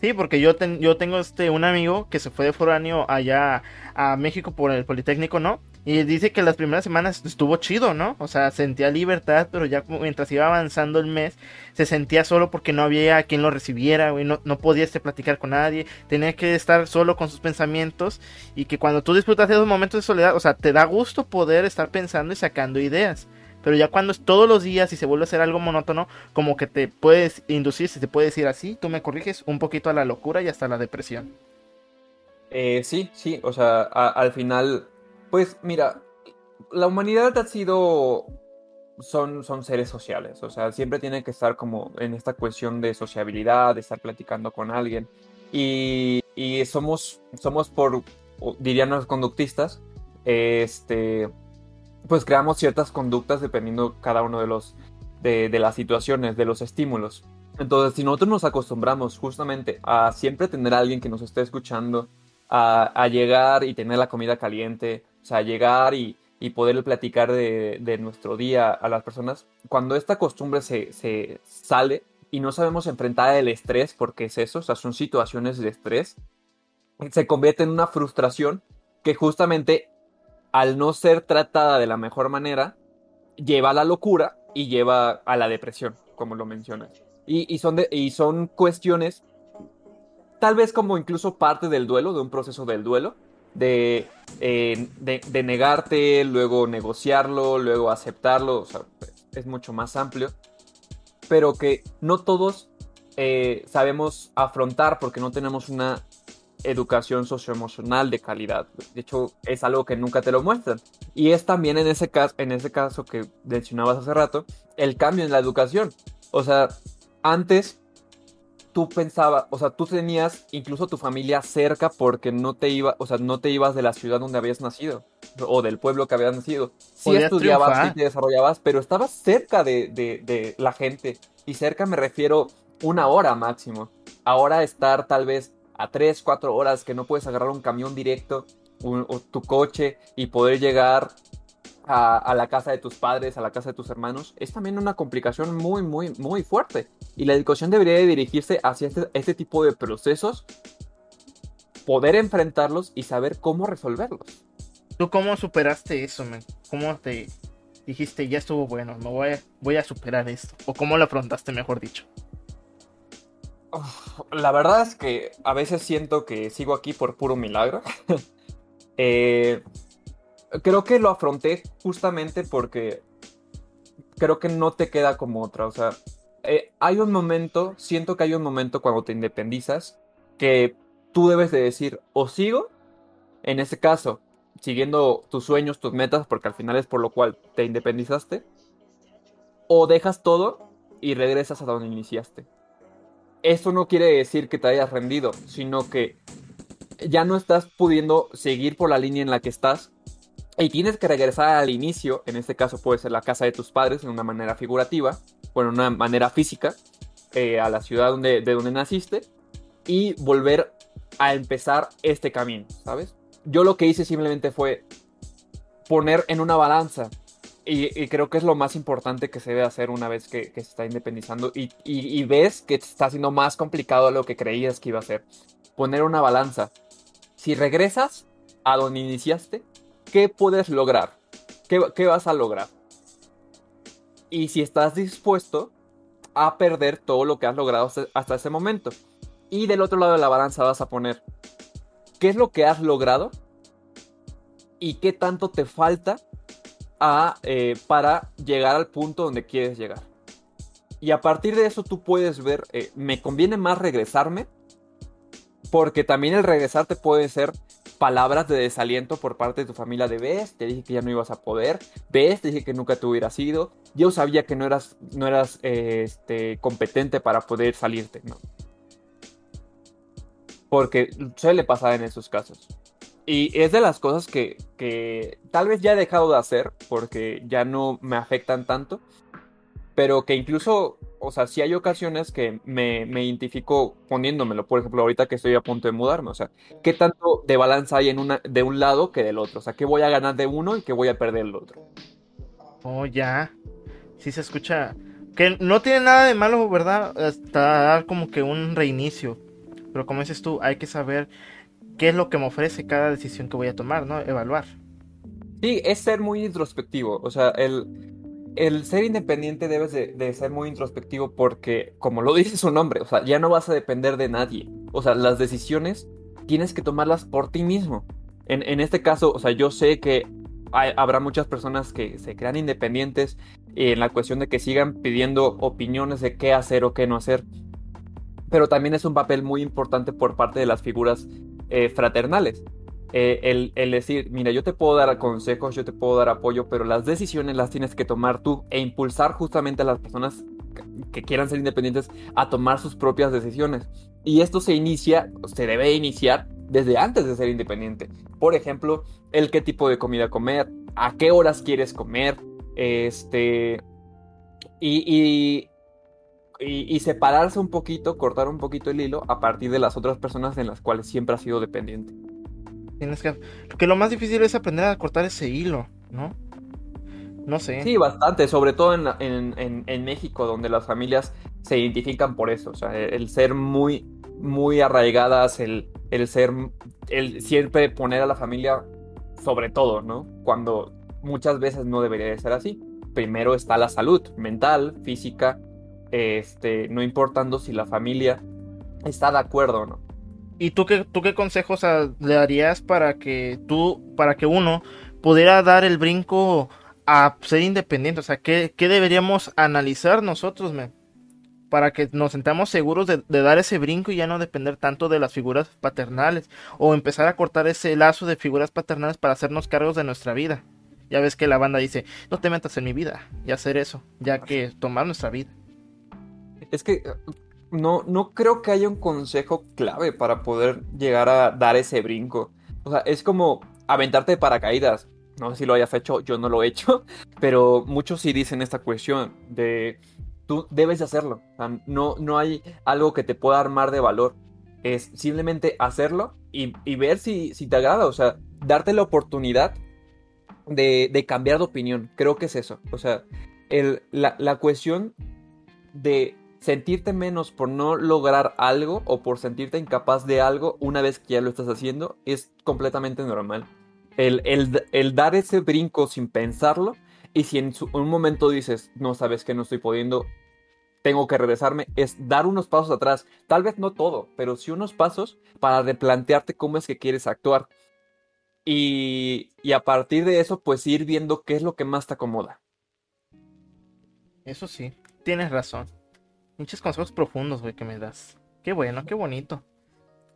Sí, porque yo, yo tengo este un amigo que se fue de foráneo allá a México por el Politécnico, ¿no? Y dice que las primeras semanas estuvo chido, ¿no? O sea, sentía libertad, pero ya mientras iba avanzando el mes, se sentía solo porque no había quien lo recibiera, güey. No, no podía este, platicar con nadie. Tenía que estar solo con sus pensamientos. Y que cuando tú disfrutas de esos momentos de soledad, o sea, te da gusto poder estar pensando y sacando ideas. Pero ya cuando es todos los días y se vuelve a ser algo monótono, como que te puedes inducir, si te puede decir así, tú me corriges, un poquito a la locura y hasta la depresión. Eh, sí, sí, o sea, al final pues mira, la humanidad ha sido... Son, son seres sociales, o sea, siempre tiene que estar como en esta cuestión de sociabilidad, de estar platicando con alguien. Y, y somos, somos por, dirían los conductistas, este, pues creamos ciertas conductas dependiendo cada uno de los, de, de las situaciones, de los estímulos. Entonces, si nosotros nos acostumbramos justamente a siempre tener alguien que nos esté escuchando, a, a, llegar y tener la comida caliente, sea, llegar y, y poder platicar de, nuestro día a las personas, cuando esta costumbre se, sale y no sabemos enfrentar el estrés, porque es eso, o sea, son situaciones de estrés, se convierte en una frustración que justamente al no ser tratada de la mejor manera, lleva a la locura y lleva a la depresión, como lo mencionas. Y, y, son, de, y son cuestiones, tal vez como incluso parte del duelo, de un proceso del duelo, de, de, negarte, luego negociarlo, luego aceptarlo, o sea, es mucho más amplio, pero que no todos eh, sabemos afrontar porque no tenemos una educación socioemocional de calidad. De hecho, es algo que nunca te lo muestran. Y es también en ese caso, en ese caso que mencionabas hace rato, el cambio en la educación. O sea, antes tú pensabas, o sea, tú tenías incluso tu familia cerca porque no te iba, o sea, no te ibas de la ciudad donde habías nacido o del pueblo que habías nacido. Sí estudiabas, sí te desarrollabas, pero estabas cerca de, de, la gente. Y cerca me refiero una hora máximo. Ahora estar tal vez a tres, cuatro horas que no puedes agarrar un camión directo o tu coche y poder llegar a, la casa de tus padres, a la casa de tus hermanos, es también una complicación muy, muy, muy fuerte. Y la educación debería dirigirse hacia este, este, tipo de procesos, poder enfrentarlos y saber cómo resolverlos. ¿Tú cómo superaste eso, man? ¿Cómo te dijiste, ya estuvo bueno, me voy a, voy a superar esto? ¿O cómo lo afrontaste, mejor dicho? la verdad es que a veces siento que sigo aquí por puro milagro. eh, creo que lo afronté justamente porque creo que no te queda como otra. O sea, eh, hay un momento, siento que hay un momento cuando te independizas que tú debes de decir, o sigo, en ese caso, siguiendo tus sueños, tus metas, porque al final es por lo cual te independizaste, o dejas todo y regresas a donde iniciaste. Eso no quiere decir que te hayas rendido, sino que ya no estás pudiendo seguir por la línea en la que estás y tienes que regresar al inicio, en este caso puede ser la casa de tus padres en una manera figurativa, bueno, una manera física, eh, a la ciudad donde, de donde naciste, y volver a empezar este camino, ¿sabes? Yo lo que hice simplemente fue poner en una balanza, y, creo que es lo más importante que se debe hacer una vez que, se está independizando, y, y ves que está siendo más complicado lo que creías que iba a ser. Poner una balanza. Si regresas a donde iniciaste, ¿qué puedes lograr? ¿Qué, vas a lograr? Y si estás dispuesto a perder todo lo que has logrado hasta ese momento. Y del otro lado de la balanza vas a poner qué es lo que has logrado y qué tanto te falta eh, para llegar al punto donde quieres llegar. Y a partir de eso tú puedes ver, eh, ¿me conviene más regresarme Porque también el regresarte puede ser palabras de desaliento por parte de tu familia de ves, te dije que ya no ibas a poder, ves, te dije que nunca te hubieras ido, yo sabía que no eras, no eras este, competente para poder salirte, ¿no? Porque suele pasar en esos casos. Y es de las cosas que, que tal vez ya he dejado de hacer porque ya no me afectan tanto, pero que incluso, o sea, sí hay ocasiones que me, me, identifico poniéndomelo. Por ejemplo, ahorita que estoy a punto de mudarme, o sea, ¿qué tanto de balanza hay en una, de un lado que del otro? O sea, ¿qué voy a ganar de uno y qué voy a perder del otro? Oh, ya. Sí se escucha. Que no tiene nada de malo, ¿verdad? Hasta como que un reinicio. Pero como dices tú, hay que saber qué es lo que me ofrece cada decisión que voy a tomar, ¿no? Evaluar. Sí, es ser muy introspectivo. O sea, el el ser independiente debes de, ser muy introspectivo porque, como lo dice su nombre, o sea, ya no vas a depender de nadie. O sea, las decisiones tienes que tomarlas por ti mismo. En, este caso, o sea, yo sé que habrá muchas personas que se crean independientes en la cuestión de que sigan pidiendo opiniones de qué hacer o qué no hacer. Pero también es un papel muy importante por parte de las figuras eh, fraternales. Eh, el, decir, mira, yo te puedo dar consejos, yo te puedo dar apoyo, pero las decisiones las tienes que tomar tú e impulsar justamente a las personas que quieran ser independientes a tomar sus propias decisiones. Y esto se inicia, se debe iniciar desde antes de ser independiente. Por ejemplo, el qué tipo de comida comer, a qué horas quieres comer, este, y, y, separarse un poquito, cortar un poquito el hilo a partir de las otras personas en las cuales siempre has sido dependiente. Tienes que. Porque lo más difícil es aprender a cortar ese hilo, ¿no? No sé. Sí, bastante, sobre todo en, México, donde las familias se identifican por eso. O sea, el ser muy, muy arraigadas, el, el ser. el siempre poner a la familia sobre todo, ¿no? Cuando muchas veces no debería de ser así. Primero está la salud mental, física, este, no importando si la familia está de acuerdo o no. ¿Y tú qué, tú qué consejos le darías para que tú, para que uno pudiera dar el brinco a ser independiente? O sea, ¿qué, deberíamos analizar nosotros, me? Para que nos sentamos seguros de, dar ese brinco y ya no depender tanto de las figuras paternales. O empezar a cortar ese lazo de figuras paternales para hacernos cargos de nuestra vida. Ya ves que la banda dice, no te metas en mi vida y hacer eso, ya que tomar nuestra vida. Es que no, no creo que haya un consejo clave para poder llegar a dar ese brinco. O sea, es como aventarte de paracaídas. No sé si lo hayas hecho, yo no lo he hecho, pero muchos sí dicen esta cuestión de tú debes de hacerlo. no, no hay algo que te pueda armar de valor. Es simplemente hacerlo y, ver si, si, te agrada. O sea, darte la oportunidad de, de cambiar de opinión. Creo que es eso. O sea, el, la, la cuestión de sentirte menos por no lograr algo o por sentirte incapaz de algo una vez que ya lo estás haciendo es completamente normal. El, dar ese brinco sin pensarlo y si en un momento dices, no sabes que no estoy pudiendo, tengo que regresarme, es dar unos pasos atrás. Tal vez no todo, pero sí unos pasos para replantearte cómo es que quieres actuar. Y, y a partir de eso, pues ir viendo qué es lo que más te acomoda. Eso sí, tienes razón. Muchos consejos profundos, güey, que me das. Qué bueno, qué bonito.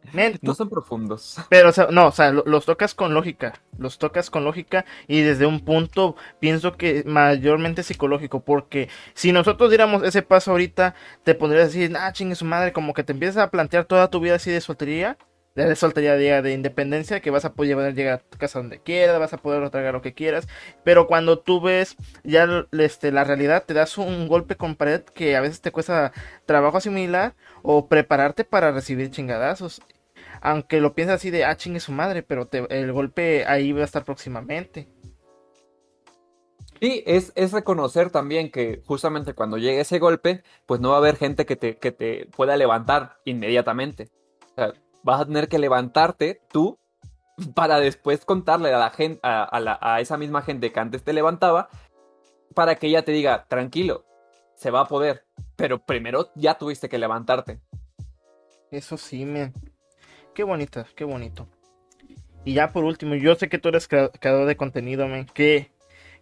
no son profundos. Pero, o sea, no, o sea, los tocas con lógica. Los tocas con lógica y desde un punto pienso que mayormente psicológico. Porque si nosotros diéramos ese paso ahorita, te pondrías a decir, ah, chingue su madre, como que te empiezas a plantear toda tu vida así de soltería de soltería de, de independencia, que vas a poder llegar a casa donde quieras, vas a poder tragar lo que quieras, pero cuando tú ves ya este, la realidad, te das un golpe con pared que a veces te cuesta trabajo asimilar o prepararte para recibir chingadazos. Aunque lo piensas así de, ah, chingue su madre, pero el golpe ahí va a estar próximamente. Sí, es, es, reconocer también que justamente cuando llegue ese golpe, pues no va a haber gente que te, que te pueda levantar inmediatamente. O sea, vas a tener que levantarte tú para después contarle a la gente, a, esa misma gente que antes te levantaba, para que ella te diga, tranquilo, se va a poder, pero primero ya tuviste que levantarte. Eso sí, me. Qué bonito, qué bonito. Y ya por último, yo sé que tú eres creador de contenido, men. ¿Qué,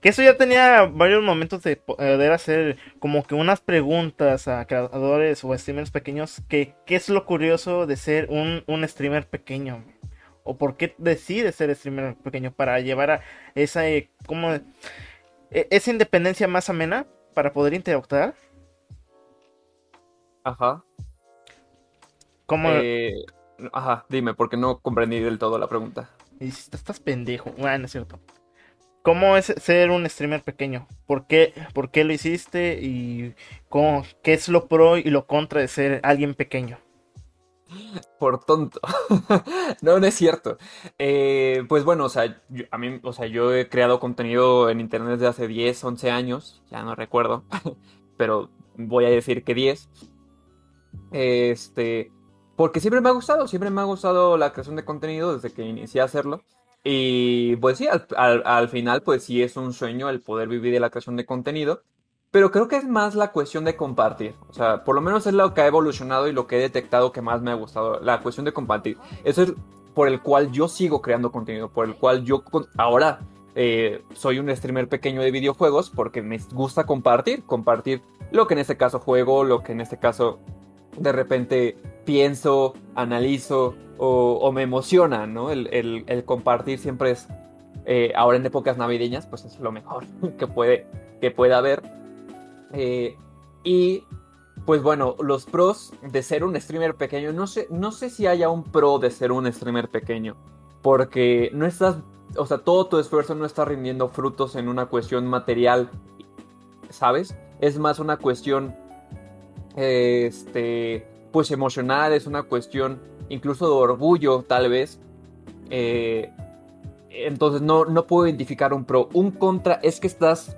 Que eso ya tenía varios momentos de poder hacer como que unas preguntas a creadores o streamers pequeños. Que, ¿Qué es lo curioso de ser un, un streamer pequeño? ¿O por qué decides ser streamer pequeño? Para llevar a esa, eh, como, e, esa independencia más amena para poder interactuar. Ajá. ¿Cómo? Eh, ajá, dime, porque no comprendí del todo la pregunta. Y estás pendejo. Bueno, ah, es cierto. ¿Cómo es ser un streamer pequeño? ¿Por qué, por qué lo hiciste? ¿Y cómo, qué es lo pro y lo contra de ser alguien pequeño? Por tonto. no, no es cierto. Eh, pues bueno, o sea, yo, a mí, o sea, yo he creado contenido en internet desde hace 10, 11 años, ya no recuerdo, pero voy a decir que 10. Este, porque siempre me ha gustado, siempre me ha gustado la creación de contenido desde que inicié a hacerlo. Y pues sí, al, final pues sí es un sueño el poder vivir de la creación de contenido, pero creo que es más la cuestión de compartir. O sea, por lo menos es lo que ha evolucionado y lo que he detectado que más me ha gustado, la cuestión de compartir. Eso es por el cual yo sigo creando contenido, por el cual yo ahora eh, soy un streamer pequeño de videojuegos porque me gusta compartir, compartir lo que en este caso juego, lo que en este caso de repente pienso, analizo o, me emociona, ¿no? El, compartir siempre es, eh, ahora en épocas navideñas, pues es lo mejor que puede, que pueda haber. Eh, y pues bueno, los pros de ser un streamer pequeño, no sé, no sé si haya un pro de ser un streamer pequeño, porque no estás, o sea, todo tu esfuerzo no está rindiendo frutos en una cuestión material, ¿sabes? Es más una cuestión, este, pues emocional, es una cuestión incluso de orgullo tal vez. Eh, entonces no, no puedo identificar un pro. Un contra es que estás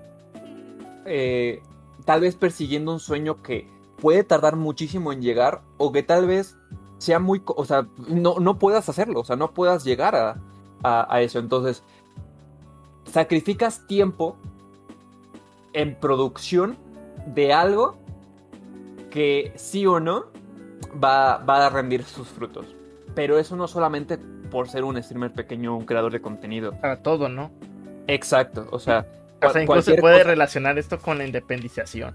eh, tal vez persiguiendo un sueño que puede tardar muchísimo en llegar o que tal vez sea muy, o sea, no, no puedas hacerlo, o sea, no puedas llegar a, a eso. Entonces, sacrificas tiempo en producción de algo que sí o no va, a rendir sus frutos. Pero eso no solamente por ser un streamer pequeño un creador de contenido. Para todo, ¿no? Exacto, o sea... O sea, incluso se puede relacionar esto con la independización.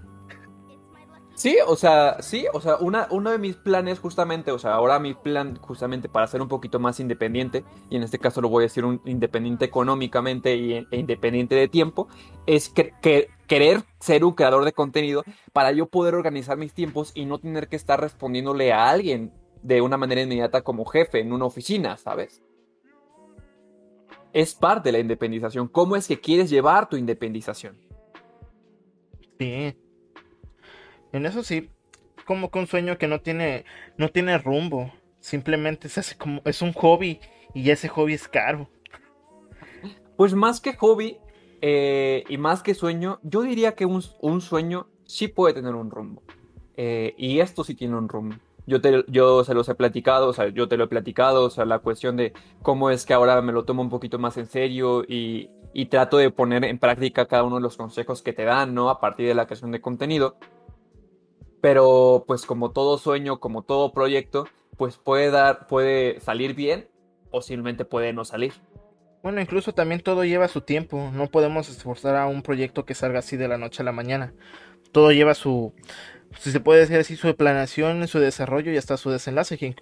Sí, o sea, sí, o sea, una, uno de mis planes justamente, o sea, ahora mi plan justamente para ser un poquito más independiente, y en este caso lo voy a decir un independiente económicamente e independiente de tiempo, es que, querer ser un creador de contenido para yo poder organizar mis tiempos y no tener que estar respondiéndole a alguien de una manera inmediata como jefe en una oficina, ¿sabes? Es parte de la independización. ¿Cómo es que quieres llevar tu independización? Sí. En eso sí, como con un sueño que no tiene, no tiene rumbo. Simplemente se hace como, es un hobby y ese hobby es caro. Pues más que hobby eh, y más que sueño, yo diría que un, sueño sí puede tener un rumbo. Eh, y esto sí tiene un rumbo. Yo, te, yo se los he platicado, o sea, yo te lo he platicado, o sea, la cuestión de cómo es que ahora me lo tomo un poquito más en serio y, y trato de poner en práctica cada uno de los consejos que te dan, ¿no? A partir de la creación de contenido. Pero pues como todo sueño, como todo proyecto, pues puede dar, puede salir bien o simplemente puede no salir. Bueno, incluso también todo lleva su tiempo. No podemos esforzar a un proyecto que salga así de la noche a la mañana. Todo lleva su, si se puede decir así, su planeación, su desarrollo y hasta su desenlace, que,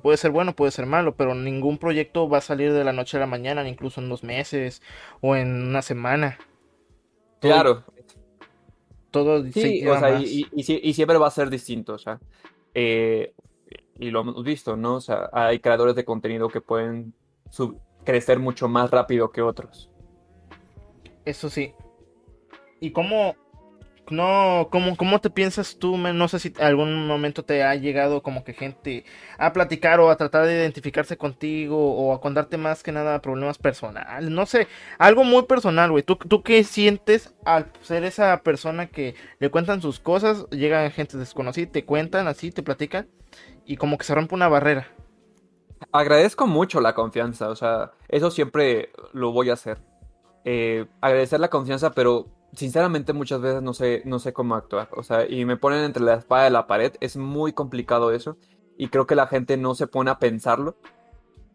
puede ser bueno, puede ser malo, pero ningún proyecto va a salir de la noche a la mañana, incluso en dos meses o en una semana. claro, todo sí, o sea, y, siempre va a ser distinto, o sea, eh, y lo hemos visto, ¿no? O sea, hay creadores de contenido que pueden crecer mucho más rápido que otros. Eso sí. ¿Y cómo, no, ¿cómo, ¿cómo te piensas tú? No sé si algún momento te ha llegado como que gente a platicar o a tratar de identificarse contigo o a contarte más que nada problemas personales. No sé, algo muy personal, güey. ¿Tú, ¿Tú qué sientes al ser esa persona que le cuentan sus cosas? Llegan gente desconocida, te cuentan así, te platican y como que se rompe una barrera. Agradezco mucho la confianza, o sea, eso siempre lo voy a hacer. Eh, agradecer la confianza, pero sinceramente muchas veces no sé, no sé cómo actuar. O sea, y me ponen entre la espada y la pared. Es muy complicado eso. Y creo que la gente no se pone a pensarlo.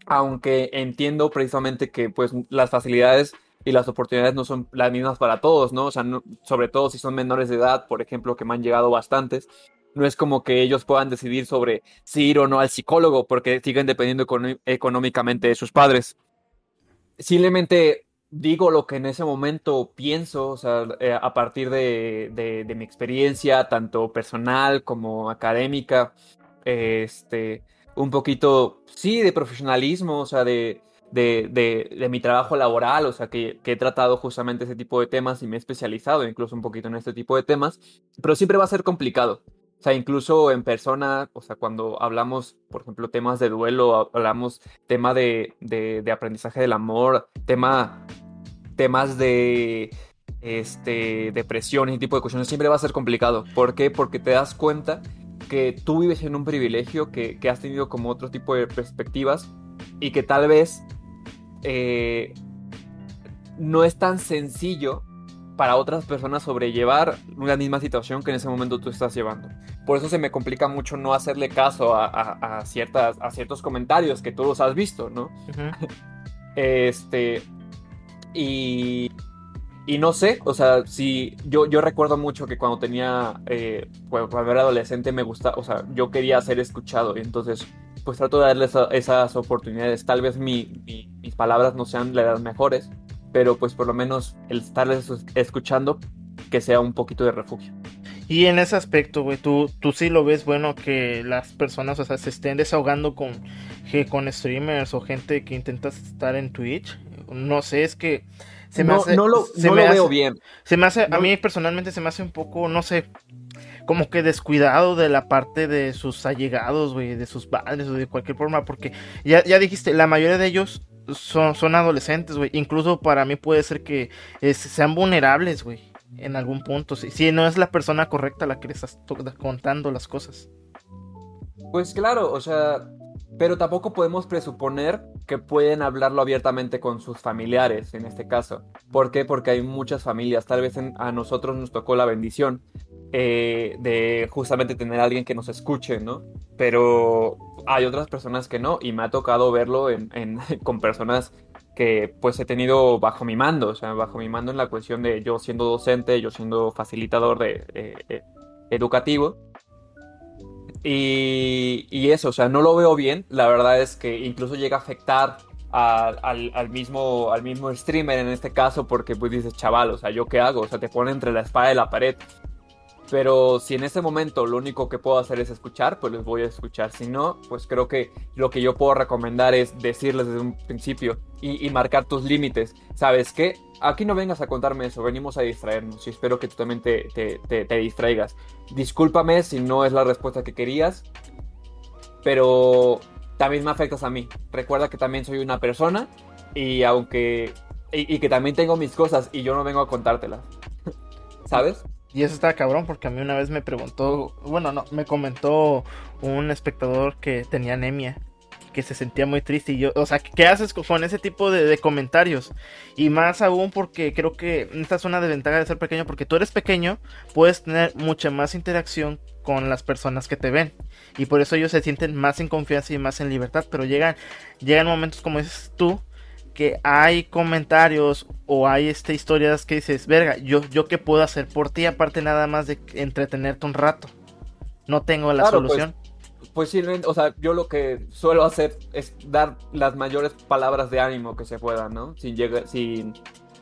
Aunque entiendo precisamente que pues las facilidades y las oportunidades no son las mismas para todos, ¿no? O sea, sobre todo si son menores de edad, por ejemplo, que me han llegado bastantes, no es como que ellos puedan decidir sobre si ir o no al psicólogo porque siguen dependiendo económicamente de sus padres. Simplemente digo lo que en ese momento pienso, o sea, eh, a partir de, de, mi experiencia, tanto personal como académica, este, un poquito, sí, de profesionalismo, o sea, de, de, mi trabajo laboral, o sea, que, que, he tratado justamente ese tipo de temas y me he especializado incluso un poquito en este tipo de temas, pero siempre va a ser complicado. O sea, incluso en persona, o sea, cuando hablamos, por ejemplo, temas de duelo, hablamos tema de, de, aprendizaje del amor, tema, temas de este, depresión y tipo de cuestiones, siempre va a ser complicado. ¿Por qué? Porque te das cuenta que tú vives en un privilegio, que, que has tenido como otro tipo de perspectivas y que tal vez eh, no es tan sencillo para otras personas sobrellevar una misma situación que en ese momento tú estás llevando. Por eso se me complica mucho no hacerle caso a, ciertas, a ciertos comentarios que tú los has visto, ¿no? este. Y. Y no sé, o sea, si yo, yo recuerdo mucho que cuando tenía, eh, cuando era adolescente me gusta, o sea, yo quería ser escuchado y entonces pues trato de darles esas oportunidades. Tal vez mis palabras no sean las mejores, pero pues por lo menos el estarles escuchando que sea un poquito de refugio. Y en ese aspecto, güey, ¿tú, tú sí lo ves bueno que las personas, o sea, se estén desahogando con, con streamers o gente que intenta estar en Twitch. No sé, es que se me hace... No lo, se me veo bien. Se me hace, a mí personalmente se me hace un poco, no sé, como que descuidado de la parte de sus allegados, güey, de sus padres o de cualquier forma, porque ya, ya dijiste, la mayoría de ellos son, son adolescentes, güey. Incluso para mí puede ser que sean vulnerables, güey. En algún punto. Si, si no es la persona correcta la que le estás contando las cosas. Pues claro, o sea, pero tampoco podemos presuponer que pueden hablarlo abiertamente con sus familiares en este caso. ¿Por qué? Porque hay muchas familias, tal vez a nosotros nos tocó la bendición eh, de justamente tener a alguien que nos escuche, ¿no? Pero hay otras personas que no, y me ha tocado verlo en, con personas que pues he tenido bajo mi mando, o sea, bajo mi mando en la cuestión de yo siendo docente, yo siendo facilitador de, eh, educativo. Y, y, eso, o sea, no lo veo bien. La verdad es que incluso llega a afectar al, al, mismo, al mismo streamer en este caso, porque pues dices, chaval, o sea, ¿yo qué hago? O sea, te pone entre la espada y la pared. Pero si en este momento lo único que puedo hacer es escuchar, pues les voy a escuchar. Si no, pues creo que lo que yo puedo recomendar es decirles desde un principio y, marcar tus límites. ¿Sabes qué? Aquí no vengas a contarme eso, venimos a distraernos y espero que tú también te, distraigas. Discúlpame si no es la respuesta que querías, pero también me afectas a mí. Recuerda que también soy una persona y aunque... y que también tengo mis cosas y yo no vengo a contártelas. ¿Sabes? Y eso está cabrón porque a mí una vez me preguntó, bueno, no, me comentó un espectador que tenía anemia, que se sentía muy triste y yo, o sea, ¿qué haces con ese tipo de, comentarios? Y más aún porque creo que esta es una desventaja de ser pequeño porque tú eres pequeño, puedes tener mucha más interacción con las personas que te ven y por eso ellos se sienten más en confianza y más en libertad, pero llegan, llegan momentos como dices tú que hay comentarios o hay este, historias que dices, verga, yo, yo qué puedo hacer por ti aparte nada más de entretenerte un rato. No tengo la pues, solución. Pues, sí, o sea, yo lo que suelo hacer es dar las mayores palabras de ánimo que se puedan, ¿no? Sin llegar, sin,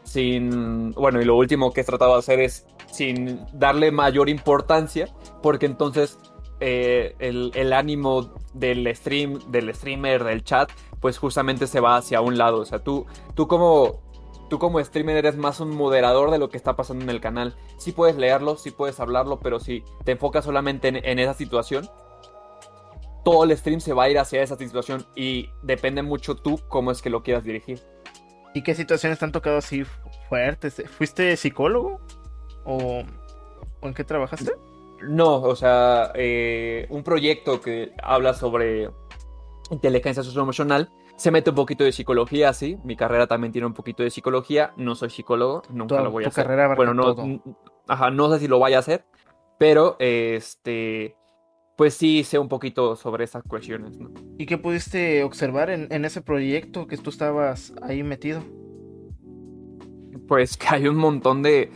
sin, bueno, y lo último que he tratado de hacer es sin darle mayor importancia, porque entonces eh, el, el, ánimo del stream, del streamer, del chat, pues justamente se va hacia un lado. O sea, tú, tú como tú como streamer eres más un moderador de lo que está pasando en el canal. Sí puedes leerlo, sí puedes hablarlo, pero si te enfocas solamente en, esa situación, todo el stream se va a ir hacia esa situación y depende mucho tú cómo es que lo quieras dirigir. ¿Y qué situaciones te han tocado así fuertes? ¿Fuiste psicólogo? ¿O, en qué trabajaste? No, o sea, eh, un proyecto que habla sobre inteligencia socioemocional. Se mete un poquito de psicología, sí. Mi carrera también tiene un poquito de psicología. No soy psicólogo, nunca lo voy a hacer. bueno, no, ajá, no sé si lo vaya a hacer, pero este, pues sí sé un poquito sobre esas cuestiones. ¿no? ¿Y qué pudiste observar en, en ese proyecto que tú estabas ahí metido? pues que hay un montón de,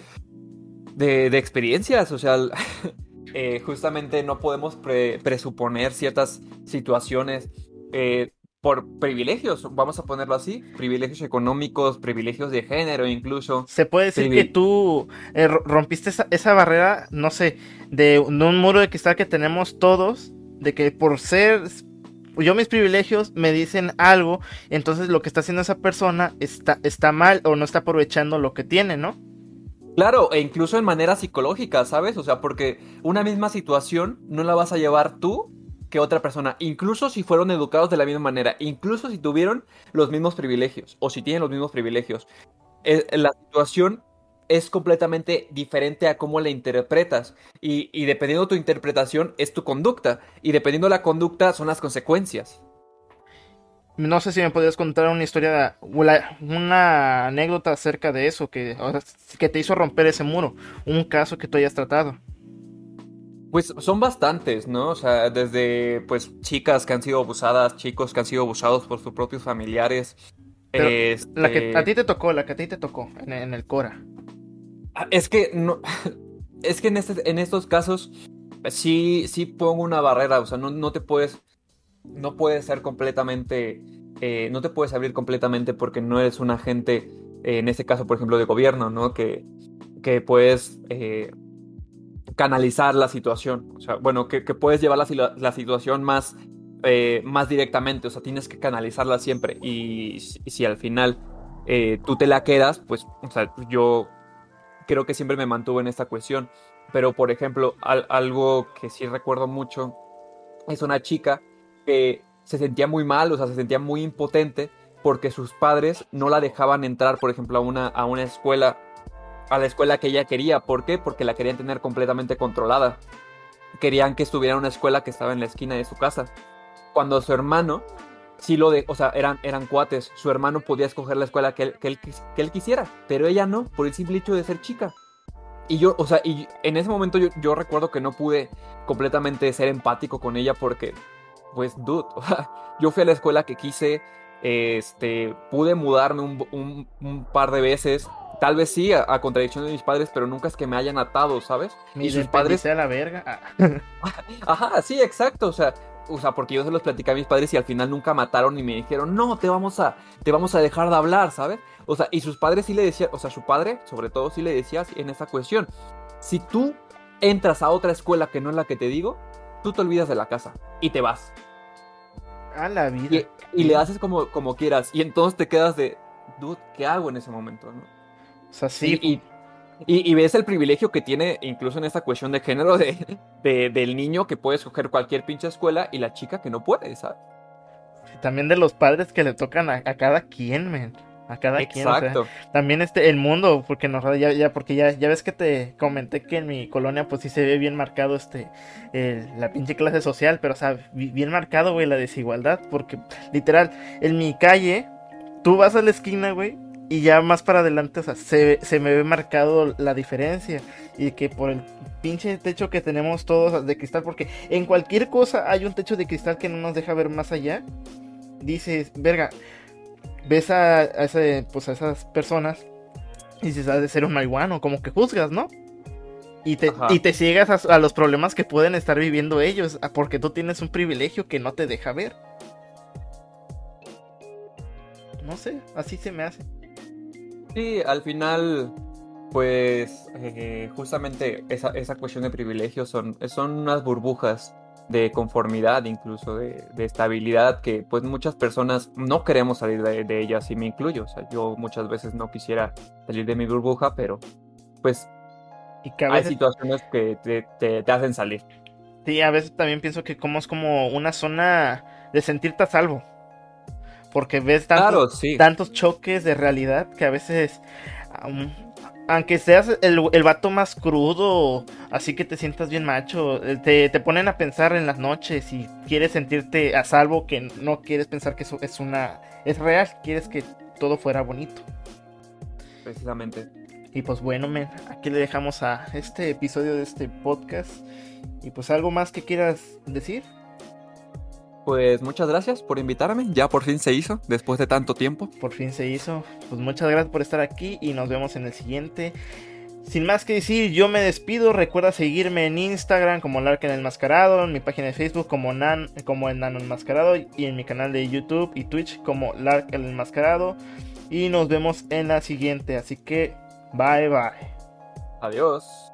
de, de experiencias, o sea, eh, justamente no podemos pre- presuponer ciertas situaciones eh, por privilegios, vamos a ponerlo así, privilegios económicos, privilegios de género incluso. Se puede decir que tú eh, ro- rompiste esa, esa barrera, no sé, de, de un muro de cristal que tenemos todos, de que por ser yo mis privilegios me dicen algo, entonces lo que está haciendo esa persona está, está mal o no está aprovechando lo que tiene, ¿no? Claro, e incluso en manera psicológica, ¿sabes? O sea, porque una misma situación no la vas a llevar tú que otra persona, incluso si fueron educados de la misma manera, incluso si tuvieron los mismos privilegios o si tienen los mismos privilegios. Eh, la situación es completamente diferente a cómo la interpretas y, dependiendo de tu interpretación es tu conducta y dependiendo de la conducta son las consecuencias. No sé si me podrías contar una historia, una anécdota acerca de eso, que, que te hizo romper ese muro, un caso que tú hayas tratado. Pues son bastantes, ¿no? O sea, desde pues chicas que han sido abusadas, chicos que han sido abusados por sus propios familiares. Este, La que a ti te tocó, la que a ti te tocó en, en el Cora. Ah, Es que no, es que en este, en estos casos sí, sí pongo una barrera, o sea, no, no te puedes, no puedes ser completamente, eh, no te puedes abrir completamente porque no eres un agente, eh, en este caso, por ejemplo, de gobierno, ¿no? Que, que puedes eh, canalizar la situación, o sea, bueno, que, puedes llevar la, la situación más, eh, más directamente, o sea, tienes que canalizarla siempre. Y, si- al final eh, tú te la quedas, pues, o sea, yo creo que siempre me mantuve en esta cuestión. Pero, por ejemplo, al- algo que sí recuerdo mucho es una chica que se sentía muy mal, o sea, se sentía muy impotente porque sus padres no la dejaban entrar, por ejemplo, a una, a una escuela, a la escuela que ella quería. ¿Por qué? Porque la querían tener completamente controlada. Querían que estuviera en una escuela que estaba en la esquina de su casa. Cuando su hermano, sí lo de, o sea, eran, eran cuates, su hermano podía escoger la escuela que él, que él, quisiera, pero ella no, por el simple hecho de ser chica. Y yo, o sea, y en ese momento yo, yo recuerdo que no pude completamente ser empático con ella porque, pues, dude, o sea, yo fui a la escuela que quise, este, pude mudarme un- un par de veces, tal vez sí, a, a contradicción de mis padres, pero nunca es que me hayan atado, ¿sabes? Me y sus padres, a la verga. Ah. ajá, sí, exacto, o sea, o sea, porque yo se los platicé a mis padres y al final nunca mataron y me dijeron, no, te vamos a, te vamos a dejar de hablar, ¿sabes? O sea, y sus padres sí le decían, o sea, su padre, sobre todo, sí le decía en esa cuestión, si tú entras a otra escuela que no es la que te digo, tú te olvidas de la casa y te vas. A la vida. Y, y le haces como, como quieras. Y entonces te quedas de, dude, ¿qué hago en ese momento? no? O sea, sí. Y, y- y- y ves el privilegio que tiene incluso en esta cuestión de género de, de- del niño que puede escoger cualquier pinche escuela y la chica que no puede, ¿sabes? También de los padres que le tocan a, a cada quien, men. A cada quien. o sea, Exacto. también este, el mundo, porque nos ya, ya, porque ya, ya ves que te comenté que en mi colonia, pues sí se ve bien marcado este, el- la pinche clase social, pero o sea, bi- bien marcado, güey, la desigualdad, porque literal, en mi calle, tú vas a la esquina, güey, y ya más para adelante, o sea, se, se me ve marcado la diferencia, y que por el pinche techo que tenemos todos de cristal, porque en cualquier cosa hay un techo de cristal que no nos deja ver más allá, dices, verga, ves a, a ese, pues a esas personas y dices, ha de ser un marihuano, como que juzgas, ¿no? Y te, Ajá. y te ciegas a, a los problemas que pueden estar viviendo ellos, porque tú tienes un privilegio que no te deja ver. No sé, así se me hace. Sí, al final, pues eh, justamente esa, esa cuestión de privilegios son, son unas burbujas de conformidad, incluso de, de estabilidad, que pues muchas personas no queremos salir de, de ellas y me incluyo. O sea, yo muchas veces no quisiera salir de mi burbuja, pero pues Y que a hay situaciones que te, te- te hacen salir. sí, a veces también pienso que como es como una zona de sentirte a salvo. Porque ves tantos, Claro, sí. tantos choques de realidad que a veces, aun- aunque seas el, el vato más crudo, así que te sientas bien macho, eh, te, te ponen a pensar en las noches y quieres sentirte a salvo, que no quieres pensar que eso es una, es real, quieres que todo fuera bonito. Precisamente. Y pues bueno, men, aquí le dejamos a este episodio de este podcast. Y pues algo más que quieras decir. Pues muchas gracias por invitarme. Ya por fin se hizo, después de tanto tiempo. Por fin se hizo. Pues muchas gracias por estar aquí y nos vemos en el siguiente. Sin más que decir, yo me despido. Recuerda seguirme en Instagram como Lark el Enmascarado, en mi página de Facebook como Nan, como el Nano Enmascarado y en mi canal de YouTube y Twitch como Lark el Enmascarado. Y nos vemos en la siguiente. Así que, bye bye. Adiós.